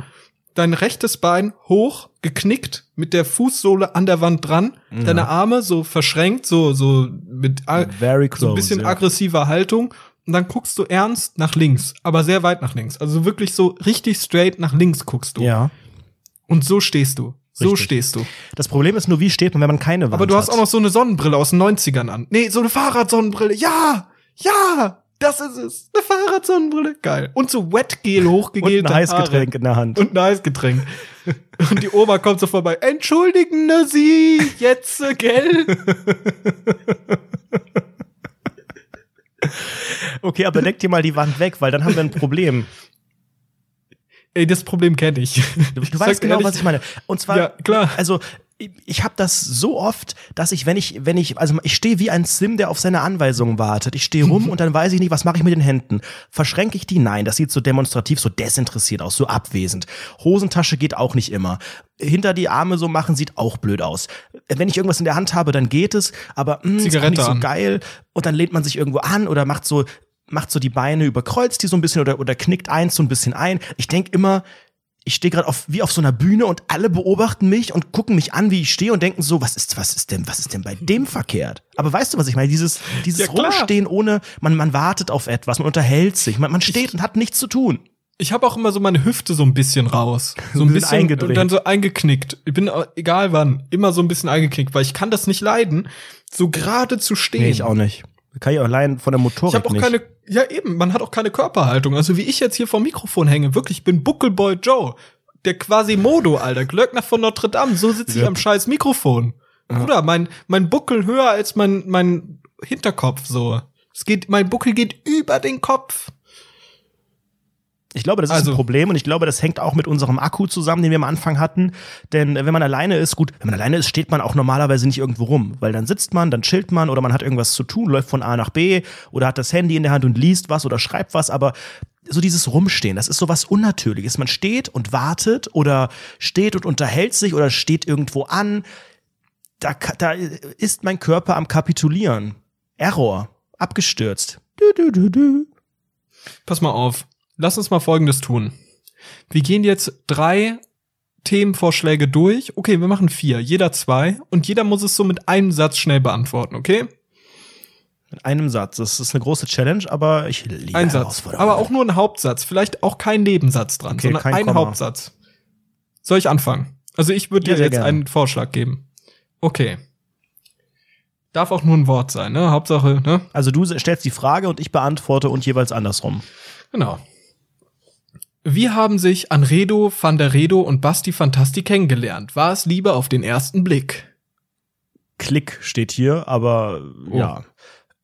dein rechtes Bein hoch, geknickt, mit der Fußsohle an der Wand dran, deine Arme so verschränkt, so, so mit close, so ein bisschen ja. aggressiver Haltung. Und dann guckst du ernst nach links, aber sehr weit nach links. Also wirklich so richtig straight nach links guckst du. ja. Und so stehst du. So Richtig. stehst du. Das Problem ist nur, wie steht man, wenn man keine Wand Aber du hast hat? auch noch so eine Sonnenbrille aus den 90ern an. Nee, so eine Fahrradsonnenbrille. Ja! Ja! Das ist es. Eine Fahrradsonnenbrille. Geil. Und so Wetgel und hochgegelte ein Heißgetränk in der Hand. Haare. Und ein Heißgetränk. Und die Oma kommt so vorbei. Entschuldigen Sie, jetzt, äh, gell? Okay, aber deck dir mal die Wand weg, weil dann haben wir ein Problem. Ey, das Problem kenne ich. Du, du weißt genau, was ich meine. Und zwar, Ja, klar. also ich, habe das so oft, dass ich, wenn ich, wenn ich, also ich stehe wie ein Sim, der auf seine Anweisungen wartet. Ich stehe rum und dann weiß ich nicht, was mache ich mit den Händen. Verschränke ich die? Nein, das sieht so demonstrativ, so desinteressiert aus, so abwesend. Hosentasche geht auch nicht immer. Hinter die Arme so machen sieht auch blöd aus. Wenn ich irgendwas in der Hand habe, dann geht es, aber mh, ist auch Zigarette nicht so an. geil. Und dann lehnt man sich irgendwo an oder macht so macht so die Beine überkreuzt die so ein bisschen oder, oder knickt eins so ein bisschen ein. Ich denk immer, ich stehe gerade auf, wie auf so einer Bühne und alle beobachten mich und gucken mich an, wie ich stehe und denken so, was ist, was ist denn, was ist denn bei dem verkehrt? Aber weißt du, was ich meine? Dieses, dieses Ja. Rumstehen ohne, man, man wartet auf etwas, man unterhält sich, man, man steht und hat nichts zu tun. Ich habe auch immer so meine Hüfte so ein bisschen raus. So Ein bisschen eingedreht. Und dann so eingeknickt. Ich bin äh, egal wann, immer so ein bisschen eingeknickt, weil ich kann das nicht leiden, so gerade zu stehen. Nee, ich auch nicht. Kann ich auch allein von der Motorik Ich habe auch nicht. keine, ja eben, man hat auch keine Körperhaltung. Also wie ich jetzt hier vor dem Mikrofon hänge, wirklich, ich bin Buckelboy Joe. Der Quasimodo, Alter, Glöckner von Notre Dame, so sitze ich am scheiß Mikrofon. Bruder, mein, mein Buckel höher als mein, mein Hinterkopf, so. Es geht, mein Buckel geht über den Kopf. Ich glaube, das ist Also- ein Problem und ich glaube, das hängt auch mit unserem Akku zusammen, den wir am Anfang hatten. Denn äh, wenn man alleine ist, gut, wenn man alleine ist, steht man auch normalerweise nicht irgendwo rum, weil dann sitzt man, dann chillt man oder man hat irgendwas zu tun, läuft von A nach B oder hat das Handy in der Hand und liest was oder schreibt was, aber so dieses Rumstehen, das ist so was Unnatürliches. Man steht und wartet oder steht und unterhält sich oder steht irgendwo an. Da, da ist mein Körper am Kapitulieren. Error. Abgestürzt. Du, du, du, du. Pass mal auf. Lass uns mal Folgendes tun. Wir gehen jetzt drei Themenvorschläge durch. Okay, wir machen vier. Jeder zwei. Und jeder muss es so mit einem Satz schnell beantworten, okay? Mit einem Satz. Das ist eine große Challenge, aber ich liebe Ein Satz. Aber auch nur ein Hauptsatz. Vielleicht auch kein Nebensatz dran, Okay, sondern ein Komma. Hauptsatz. Soll ich anfangen? Also ich würde Ja, dir jetzt gerne. einen Vorschlag geben. Okay. Darf auch nur ein Wort sein, ne? Hauptsache, ne? Also du stellst die Frage und ich beantworte und jeweils andersrum. Genau. Wie haben sich Anredo, Van der Redo und Basti Fantasti kennengelernt? War es Liebe auf den ersten Blick? Klick steht hier, aber Oh. ja.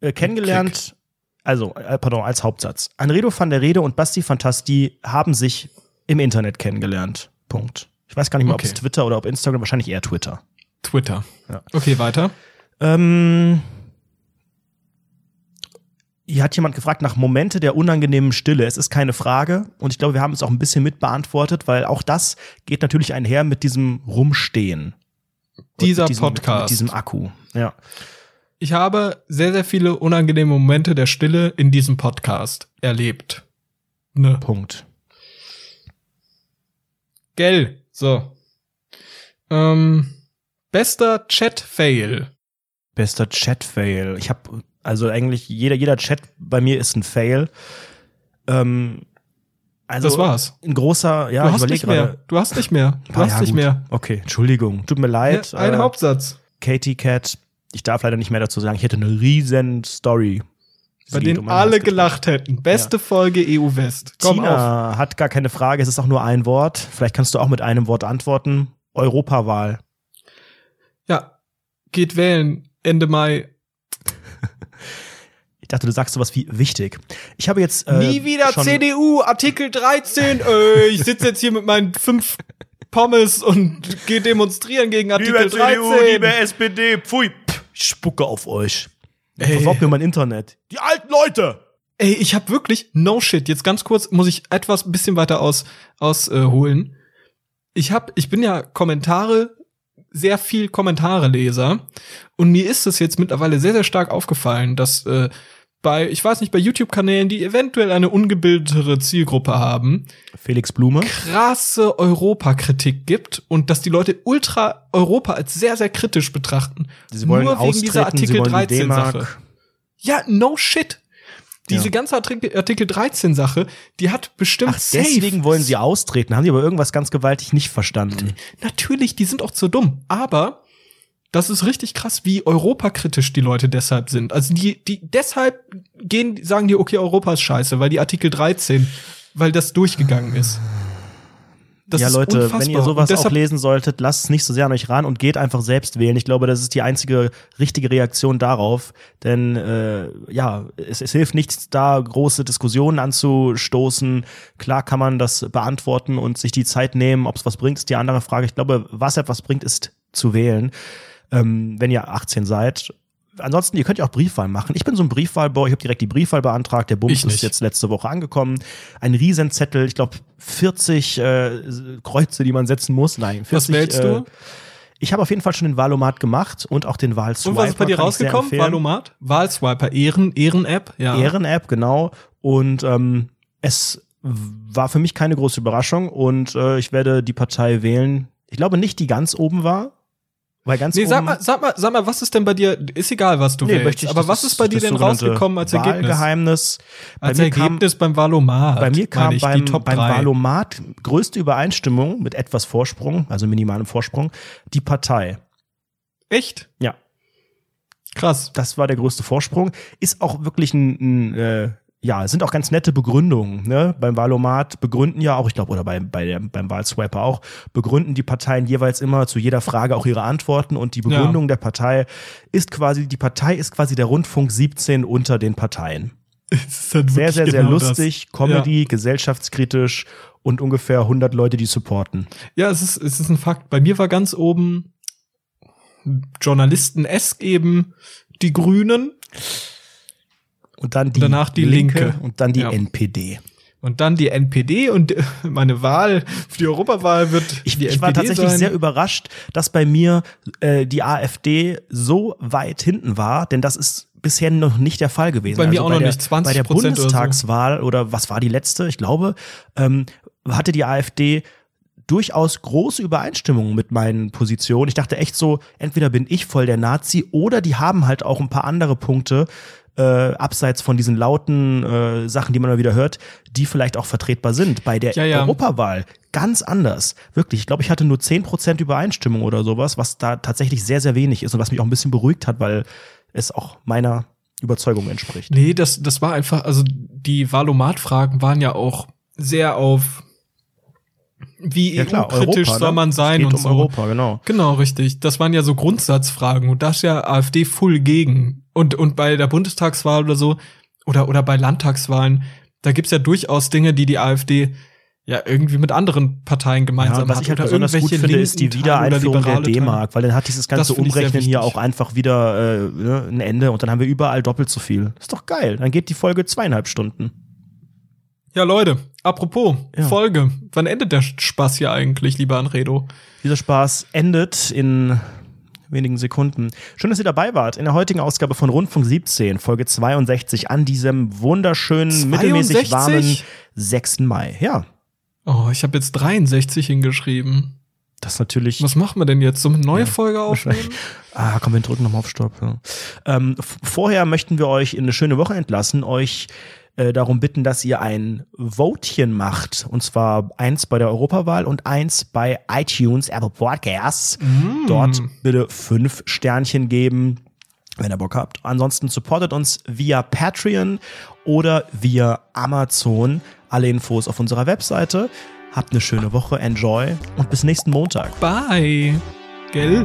Äh, kennengelernt, also, äh, pardon, als Hauptsatz. Anredo van der Rede und Basti Fantasti haben sich im Internet kennengelernt. Punkt. Ich weiß gar nicht mehr, ob Okay. es Twitter oder ob Instagram, wahrscheinlich eher Twitter. Twitter. Ja. Okay, weiter. Ähm, hier hat jemand gefragt nach Momente der unangenehmen Stille. Es ist keine Frage und ich glaube, wir haben es auch ein bisschen mit beantwortet, weil auch das geht natürlich einher mit diesem Rumstehen. Dieser diesem, Podcast. Mit, mit diesem Akku. Ja. Ich habe sehr, sehr viele unangenehme Momente der Stille in diesem Podcast erlebt. Ne. Punkt. Gell. So. Ähm, bester Chat-Fail. Bester Chat-Fail. Ich habe also eigentlich jeder, jeder Chat bei mir ist ein Fail. Ähm, also das war's. Ein großer, ja, du hast nicht mehr. gerade. Du hast nicht mehr. Du Ah, hast ja, nicht gut. mehr. Okay, Entschuldigung. Tut mir leid. Ja, ein äh, Hauptsatz. Katie Cat. Ich darf leider nicht mehr dazu sagen. Ich hätte eine riesen Story. Bei denen um alle gelacht hätten. Beste Folge EU West. Komm auf. Tina hat gar keine Frage. Es ist auch nur ein Wort. Vielleicht kannst du auch mit einem Wort antworten. Europawahl. Ja. Geht wählen. Ende Mai. Ich dachte, du sagst sowas wie wichtig. Ich habe jetzt äh, Nie wieder schon, CDU, Artikel 13. äh, ich sitze jetzt hier mit meinen fünf Pommes und gehe demonstrieren gegen Artikel 13. SPD, pfui, pff, ich spucke auf euch. Ey. Versorgt mir mein Internet. Die alten Leute! Ey, ich habe wirklich no shit. Jetzt ganz kurz muss ich etwas ein bisschen weiter aus ausholen. Äh, holen. ich habe, ich bin ja Kommentare sehr viel Kommentare Leser und mir ist es jetzt mittlerweile sehr sehr stark aufgefallen, dass äh, bei, ich weiß nicht, bei YouTube-Kanälen, die eventuell eine ungebildetere Zielgruppe haben, Felix Blume. krasse Europakritik gibt und dass die Leute ultra Europa als sehr, sehr kritisch betrachten. Sie wollen Nur wegen dieser sie Artikel wollen die 13 Sache. D-Mark. Ja, no shit. Diese Ja. ganze Artikel, Artikel 13 Sache, die hat bestimmt Ach, deswegen wollen sie austreten. Haben die aber irgendwas ganz gewaltig nicht verstanden. Natürlich, die sind auch zu dumm, aber das ist richtig krass, wie europakritisch die Leute deshalb sind. Also die, die deshalb gehen, sagen die, okay, Europa ist scheiße, weil die Artikel 13, weil das durchgegangen ist. Das ja, Leute, unfassbar. wenn ihr sowas auch lesen solltet, lasst es nicht so sehr an euch ran und geht einfach selbst wählen. Ich glaube, das ist die einzige richtige Reaktion darauf. Denn äh, ja, es, es hilft nichts, da große Diskussionen anzustoßen. Klar kann man das beantworten und sich die Zeit nehmen. Ob es was bringt, ist die andere Frage. Ich glaube, was etwas bringt, ist zu wählen, ähm, wenn ihr 18 seid. Ansonsten, ihr könnt ja auch Briefwahl machen. Ich bin so ein Briefwahlboy, ich habe direkt die Briefwahl beantragt. Der Bums ist jetzt letzte Woche angekommen. Ein Riesenzettel, ich glaube 40 äh, Kreuze, die man setzen muss. Nein, 40, was wählst du? Äh, ich habe auf jeden Fall schon den Wahlomat gemacht und auch den Wahlswiper. Und was ist bei dir rausgekommen? Wahlomat? Wahlswiper, Ehren, Ehren-App, ja. Ehren-App, genau. Und ähm, es war für mich keine große Überraschung und äh, ich werde die Partei wählen. Ich glaube nicht, die ganz oben war. Weil ganz Nee, sag mal, sag mal, sag mal, was ist denn bei dir, ist egal, was du Nee, möchte ich- aber was ist bei dir denn rausgekommen als Ergebnis? Wahlgeheimnis. Bei Als mir kam- Ergebnis beim Valomat. Bei mir kam ich, beim, beim drei. Wahlomat größte Übereinstimmung mit etwas Vorsprung, also minimalem Vorsprung, die Partei. Echt? Ja. Krass. Das war der größte Vorsprung. Ist auch wirklich ein, ein äh, ja, es sind auch ganz nette Begründungen. Ne? Beim Wahlomat begründen ja auch, ich glaube, oder bei, bei der, beim Wahlswiper auch, begründen die Parteien jeweils immer zu jeder Frage auch ihre Antworten und die Begründung der Partei ist quasi, die Partei ist quasi der Rundfunk 17 unter den Parteien. Sehr, sehr, sehr genau lustig, Comedy, gesellschaftskritisch und ungefähr 100 Leute, die supporten. Das. Ja, es ist, es ist ein Fakt. Bei mir war ganz oben Journalisten-esk eben die Grünen Und dann die danach die Linke. und dann die Ja. NPD. und dann die NPD und äh, meine Wahl für die Europawahl wird Ich, die ich war NPD tatsächlich sein. sehr überrascht, dass bei mir äh, die AfD so weit hinten war, denn das ist bisher noch nicht der Fall gewesen. Also Bei mir auch noch der, nicht, 20% Bei der oder so. Bundestagswahl oder, was war die letzte? Ich glaube, ähm, hatte die AfD durchaus große Übereinstimmung mit meinen Positionen. Ich dachte echt so, entweder bin ich voll der Nazi oder die haben halt auch ein paar andere Punkte, äh, abseits von diesen lauten äh, Sachen, die man mal wieder hört, die vielleicht auch vertretbar sind. Bei der Ja, ja. Europawahl ganz anders. Wirklich, ich glaube, ich hatte nur 10% Übereinstimmung oder sowas, was da tatsächlich sehr, sehr wenig ist und was mich auch ein bisschen beruhigt hat, weil es auch meiner Überzeugung entspricht. Nee, das, das war einfach, also die Valomat-Fragen waren ja auch sehr auf wie Ja EU-kritisch soll ne? man sein geht und um so. Europa, genau. Genau, richtig. Das waren ja so Grundsatzfragen und das ist ja AfD full gegen. Und, und bei der Bundestagswahl oder so, oder, oder bei Landtagswahlen, da gibt's ja durchaus Dinge, die die AfD ja irgendwie mit anderen Parteien Ja, gemeinsam und was hat. ich halt besonders gut finde, ist die Wiedereinführung der. D-Mark, weil dann hat dieses ganze Umrechnen hier auch einfach wieder äh, ne, ein Ende und dann haben wir überall doppelt so viel. Ist doch geil. Dann geht die Folge zweieinhalb Stunden. Ja, Leute, apropos Ja. Folge. Wann endet der Spaß hier eigentlich, lieber Anredo? Dieser Spaß endet in wenigen Sekunden. Schön, dass ihr dabei wart in der heutigen Ausgabe von Rundfunk 17, Folge 62, an diesem wunderschönen, mittelmäßig 62? warmen 6. Mai. Ja, Oh, ich habe jetzt 63 hingeschrieben. Das ist natürlich. Was machen wir denn jetzt? So eine neue ja, Folge aufnehmen? Ah, komm, wir drücken nochmal auf Stopp. Ja. Ähm, vorher möchten wir euch in eine schöne Woche entlassen, euch äh, darum bitten, dass ihr ein Votchen macht. Und zwar eins bei der Europawahl und eins bei iTunes, Apple Podcasts. Mm. Dort bitte fünf Sternchen geben wenn ihr Bock habt. Ansonsten supportet uns via Patreon oder via Amazon. Alle Infos auf unserer Webseite. Habt eine schöne Woche, enjoy und bis nächsten Montag. Bye. Gell?